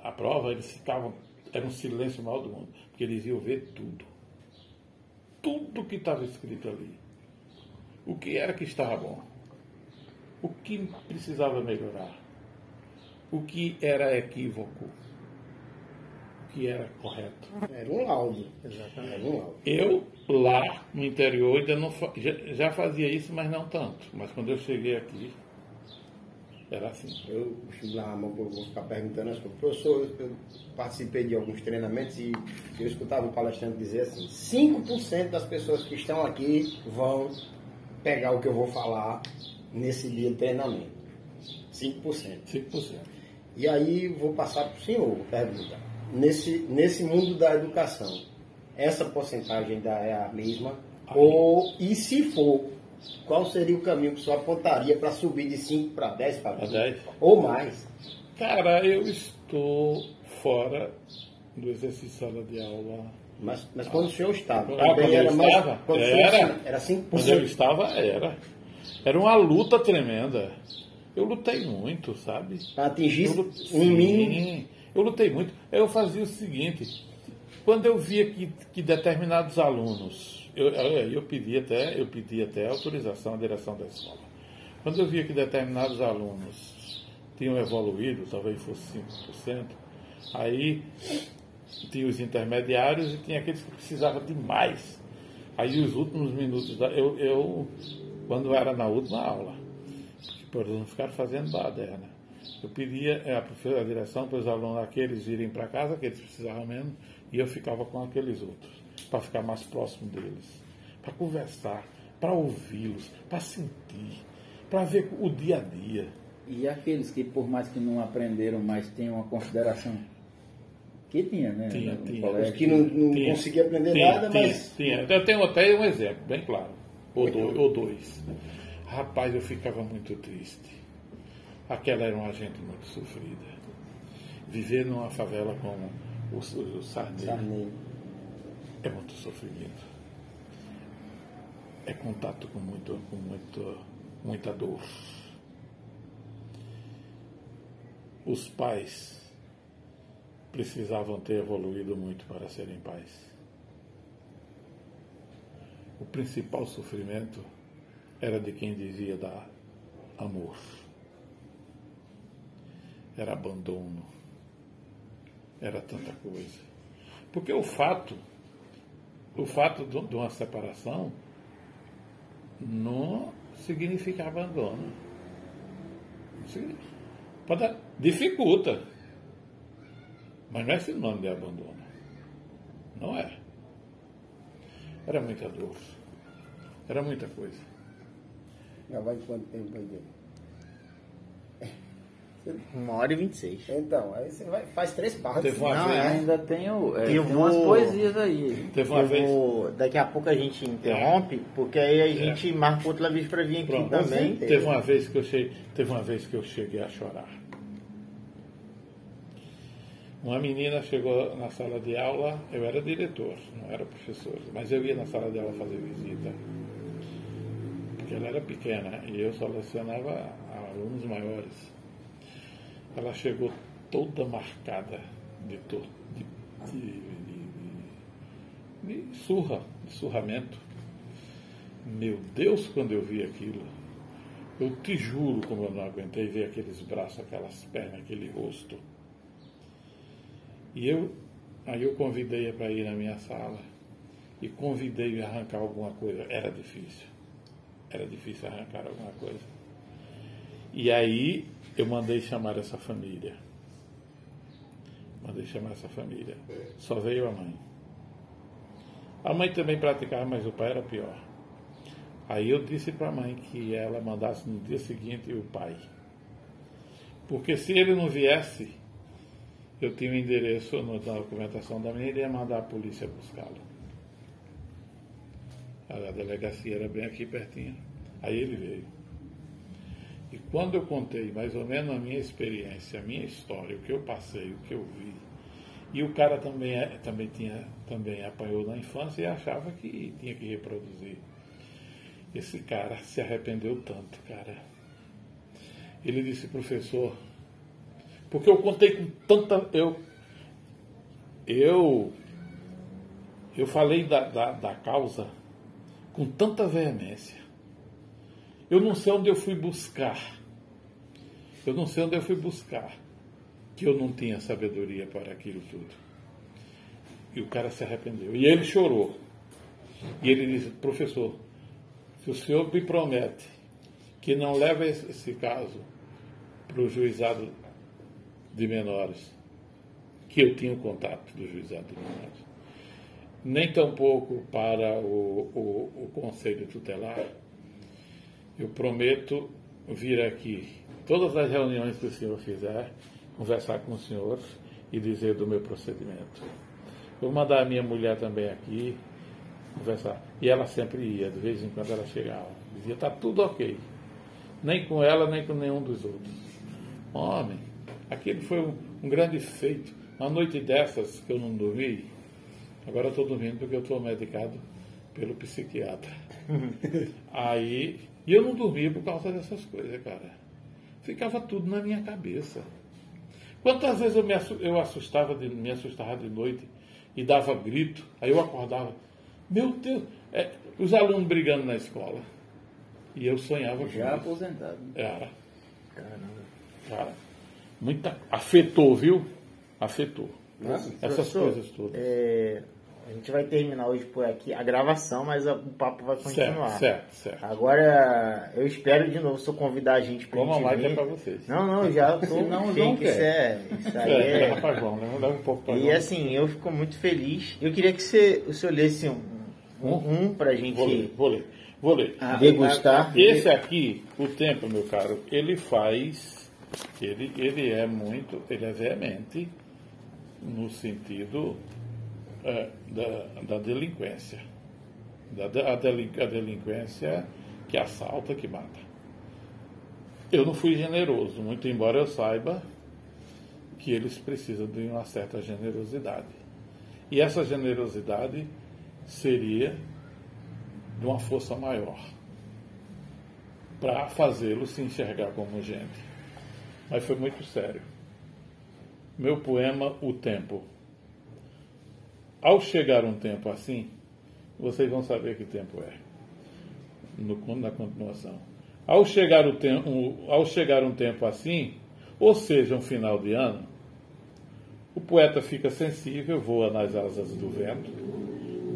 a, a prova, eles ficavam, era um silêncio maior do mundo, porque eles iam ver tudo. Tudo que estava escrito ali. O que era que estava bom. O que precisava melhorar. O que era equívoco. O que era correto. Era um laudo. Exatamente. Era um laudo. Eu, lá no interior, ainda não, já, já fazia isso, mas não tanto. Mas quando eu cheguei aqui, era assim. Eu chego lá, eu vou ficar perguntando as coisas. Professor, eu participei de alguns treinamentos e eu escutava o palestrante dizer assim: 5% das pessoas que estão aqui vão pegar o que eu vou falar nesse dia de treinamento. 5%. 5%. E aí vou passar para o senhor, pergunta. Nesse, nesse mundo da educação, essa porcentagem ainda é a mesma? Ou, e se for, qual seria o caminho que o senhor apontaria para subir de 5 para 10 para 10? 10. Ou mais? Cara, eu estou fora do exercício sala de aula. Mas, mas quando o senhor estava, ah, quando era eu mais, estava, quando era, era 5%. Quando eu estava, era. Era uma luta tremenda. Eu lutei muito, sabe? Para atingir eu, um mínimo. Eu lutei muito. Eu fazia o seguinte, quando eu via que, que determinados alunos, eu, eu, pedi até, eu pedi até autorização à direção da escola. Quando eu via que determinados alunos tinham evoluído, talvez fosse 5%, aí tinha os intermediários e tinha aqueles que precisavam de mais. Aí os últimos minutos, da, eu, eu, quando era na última aula, por não ficar fazendo baderna. Eu pedia é, a, a direção para os alunos aqueles irem para casa, que eles precisavam mesmo, e eu ficava com aqueles outros, para ficar mais próximo deles, para conversar, para ouvi-los, para sentir, para ver o dia a dia. E aqueles que, por mais que não aprenderam, mas têm uma consideração que tinha, né? Tinha, tinha. Colégio, Os que não, não conseguiam aprender tinha, nada, tinha, mas. Tinha. Eu tenho até um exemplo, bem claro. Ou, dois, ou dois. Rapaz, eu ficava muito triste. Aquela era uma gente muito sofrida. Viver numa favela como o, o Sarney, Sarney. É muito sofrimento. É contato com, muito, com muito, muita dor. Os pais precisavam ter evoluído muito para serem pais. O principal sofrimento era de quem dizia dar amor. Era abandono. Era tanta coisa. Porque o fato, o fato de uma separação não significa abandono. Pode, dificulta. Mas não é sinônimo de abandono. Não é. Era muita dor. Era muita coisa. Já vai quanto tempo aí dele? Uma hora e vinte e seis. Então, aí você vai, faz três partes. Teve uma Não, vez, é. Ainda tenho, é, Eu tem vou- umas poesias aí. Teve uma Eu vez. vou- daqui a pouco a gente interrompe, porque aí a gente marca outra vez para vir aqui Pronto. também. Teve uma vez que eu cheguei, teve uma vez que eu cheguei a chorar. Uma menina chegou na sala de aula, eu era diretor, não era professor, mas eu ia na sala de aula fazer visita. Porque ela era pequena e eu só lecionava alunos maiores. Ela chegou toda marcada de, de, de, de surra, de surramento. Meu Deus, quando eu vi aquilo, eu te juro como eu não aguentei ver aqueles braços, aquelas pernas, aquele rosto. E eu, aí eu convidei-a para ir na minha sala e convidei-a a arrancar alguma coisa. Era difícil. Era difícil arrancar alguma coisa. E aí eu mandei chamar essa família. Mandei chamar essa família. Só veio a mãe. A mãe também praticava, mas o pai era pior. Aí eu disse para a mãe que ela mandasse no dia seguinte o pai. Porque se ele não viesse, eu tinha o endereço no- na documentação da menina e ia mandar a polícia buscá-lo. A delegacia era bem aqui pertinho. Aí ele veio. Quando eu contei mais ou menos a minha experiência, a minha história, o que eu passei, o que eu vi, e o cara também, é- também, tinha, também apanhou na infância e achava que tinha que reproduzir. Esse cara se arrependeu tanto, cara. Ele disse, professor, porque eu contei com tanta. Eu, eu, eu falei da, da, da causa com tanta veemência. Eu não sei onde eu fui buscar. Eu não sei onde eu fui buscar. Que eu não tinha sabedoria para aquilo tudo. E o cara se arrependeu. E ele chorou. E ele disse, professor, se o senhor me promete que não leva esse, caso para o juizado de menores, que eu tinha o contato do juizado de menores, nem tampouco para o, o, o conselho tutelar, eu prometo vir aqui todas as reuniões que o senhor fizer, conversar com o senhor e dizer do meu procedimento. Vou mandar a minha mulher também aqui conversar. E ela sempre ia, de vez em quando ela chegava. Dizia, está tudo ok. Nem com ela, nem com nenhum dos outros. Homem, aquele foi um, um grande feito. Uma noite dessas que eu não dormi, agora estou dormindo porque eu estou medicado pelo psiquiatra. <laughs> Aí, e eu não dormia por causa dessas coisas, cara. Ficava tudo na minha cabeça. Quantas vezes eu me eu assustava de, me assustava de noite e dava grito, aí eu acordava. Meu Deus, é, os alunos brigando na escola. E eu sonhava Já com aposentado. Era. Caramba. Cara, muita, afetou, viu? Afetou. Nossa, Essas coisas todas. é, a gente vai terminar hoje por aqui a gravação, mas a- o papo vai continuar. Certo, certo, certo. Agora, eu espero de novo se eu convidar a gente pra Como a vir. é pra vocês. Não, não, já tô Senão o sei João que isso é, isso aí É, é... pra João, leva, leva um pouco pra E João. assim, eu fico muito feliz. Eu queria que você, o senhor lesse um, um, um pra gente Vou ler, vou ler, vou ler. Ah, degustar. Esse aqui, o tempo, meu caro, ele faz, ele, ele é muito, ele é veemente no sentido é, da, da delinquência. Da, a delinquência que assalta, que mata. Eu não fui generoso, muito embora eu saiba que eles precisam de uma certa generosidade. E essa generosidade seria de uma força maior para fazê-lo se enxergar como gente. Mas foi muito sério. Meu poema, O Tempo. Ao chegar um tempo assim, vocês vão saber que tempo é. No, na continuação. Ao chegar, o tem, um, ao chegar um tempo assim, ou seja, um final de ano, o poeta fica sensível, voa nas asas do vento,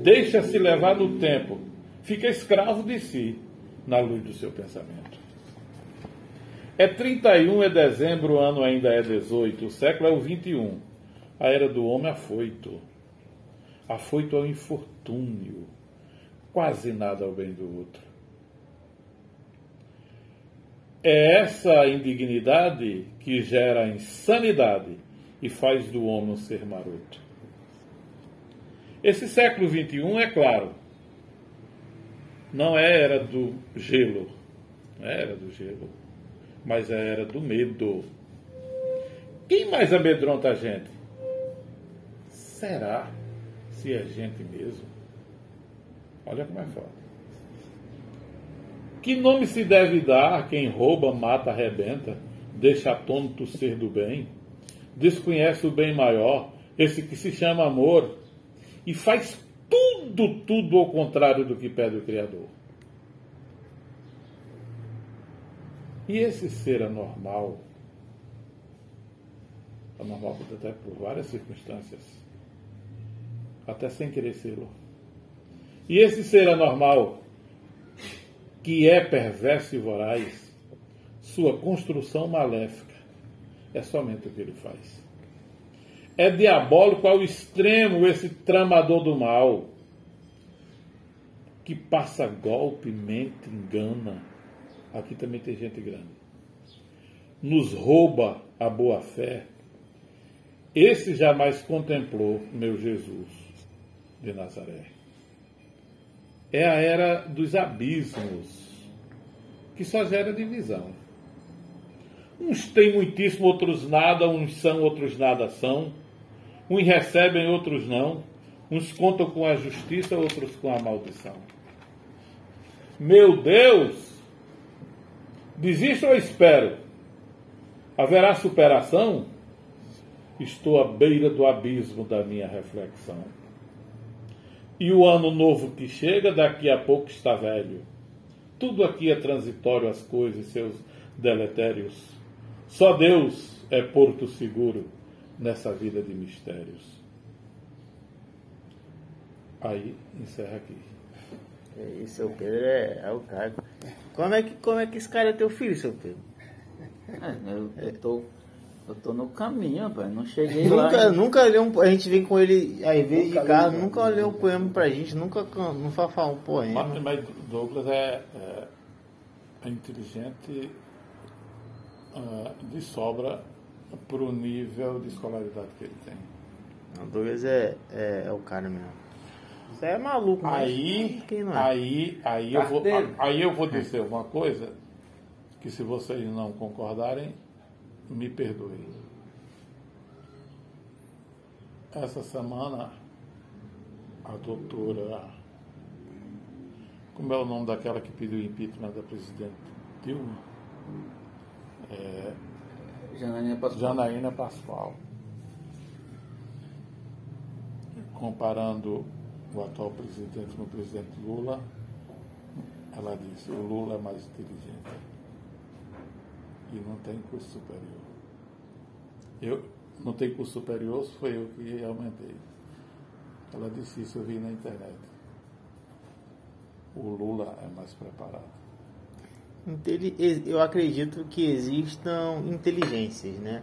deixa-se levar no tempo, fica escravo de si, na luz do seu pensamento. É 31 é dezembro, o ano ainda é 18, o século é o 21. A era do homem afoito. Afoito ao infortúnio. Quase nada ao bem do outro. É essa indignidade que gera insanidade e faz do homem ser maroto. Esse século XXI, é claro, não é era do gelo, não é era do gelo, mas é era do medo. Quem mais amedronta a gente? Será se é gente mesmo? Olha como é foda. Que nome se deve dar a quem rouba, mata, arrebenta, deixa atônito ser do bem, desconhece o bem maior, esse que se chama amor, e faz tudo, tudo ao contrário do que pede o Criador? E esse ser anormal, anormal até por várias circunstâncias, até sem querer sê-lo. E esse ser anormal, que é perverso e voraz, sua construção maléfica é somente o que ele faz. É diabólico ao extremo esse tramador do mal, que passa golpe, mente, engana. Aqui também tem gente grande. Nos rouba a boa fé. Esse jamais contemplou meu Jesus de Nazaré. É a era dos abismos, que só gera divisão. Uns têm muitíssimo, outros nada, uns são, outros nada são. Uns recebem, outros não. Uns contam com a justiça, outros com a maldição. Meu Deus! Desisto ou espero? Haverá superação? Estou à beira do abismo da minha reflexão. E o ano novo que chega, daqui a pouco está velho. Tudo aqui é transitório, as coisas e seus deletérios. Só Deus é porto seguro nessa vida de mistérios. Aí encerra aqui. É isso, seu Pedro é, é o cara. Como é, que, como é que esse cara é teu filho, seu Pedro? É, eu, eu tô, eu tô no caminho, rapaz. Não cheguei lá. Nunca, ainda. nunca leu um, A gente vem com ele, às vezes, Nunca de casa, nunca leu um poema pra gente, nunca não vai falar um poema. Mas, mas Douglas é, é, é inteligente uh, de sobra para o nível de escolaridade que ele tem. Não, Douglas é, é, é o cara mesmo. Você é maluco, mas Aí, quem não é? aí, aí, eu vou, aí eu vou dizer uma coisa que se vocês não concordarem, me perdoem. Essa semana, a doutora. Como é o nome daquela que pediu impeachment da presidente Dilma? É, Janaína Pascoal. Janaína Pascoal. Comparando o atual presidente com o presidente Lula, ela disse, o Lula é mais inteligente e não tem curso superior. Eu não tenho curso superior, foi eu que aumentei. Ela disse isso, eu vi na internet. O Lula é mais preparado. Eu acredito que existam inteligências, né?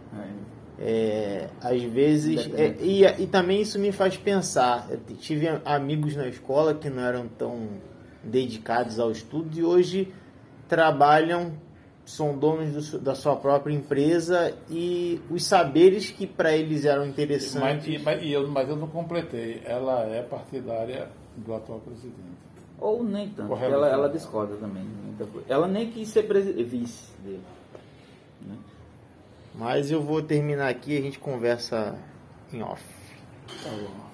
É, às vezes. é, e, e também isso me faz pensar. Eu tive amigos na escola que não eram tão dedicados ao estudo e hoje trabalham, são donos do da sua própria empresa e os saberes que para eles eram Mas, interessantes. e- mas, e eu, mas eu não completei. Ela é partidária do atual presidente. Ou nem tanto, Correto. ela, ela discorda também. muita coisa. Ela nem quis ser vice dele. Mas eu vou terminar aqui e a gente conversa em off. Tá bom.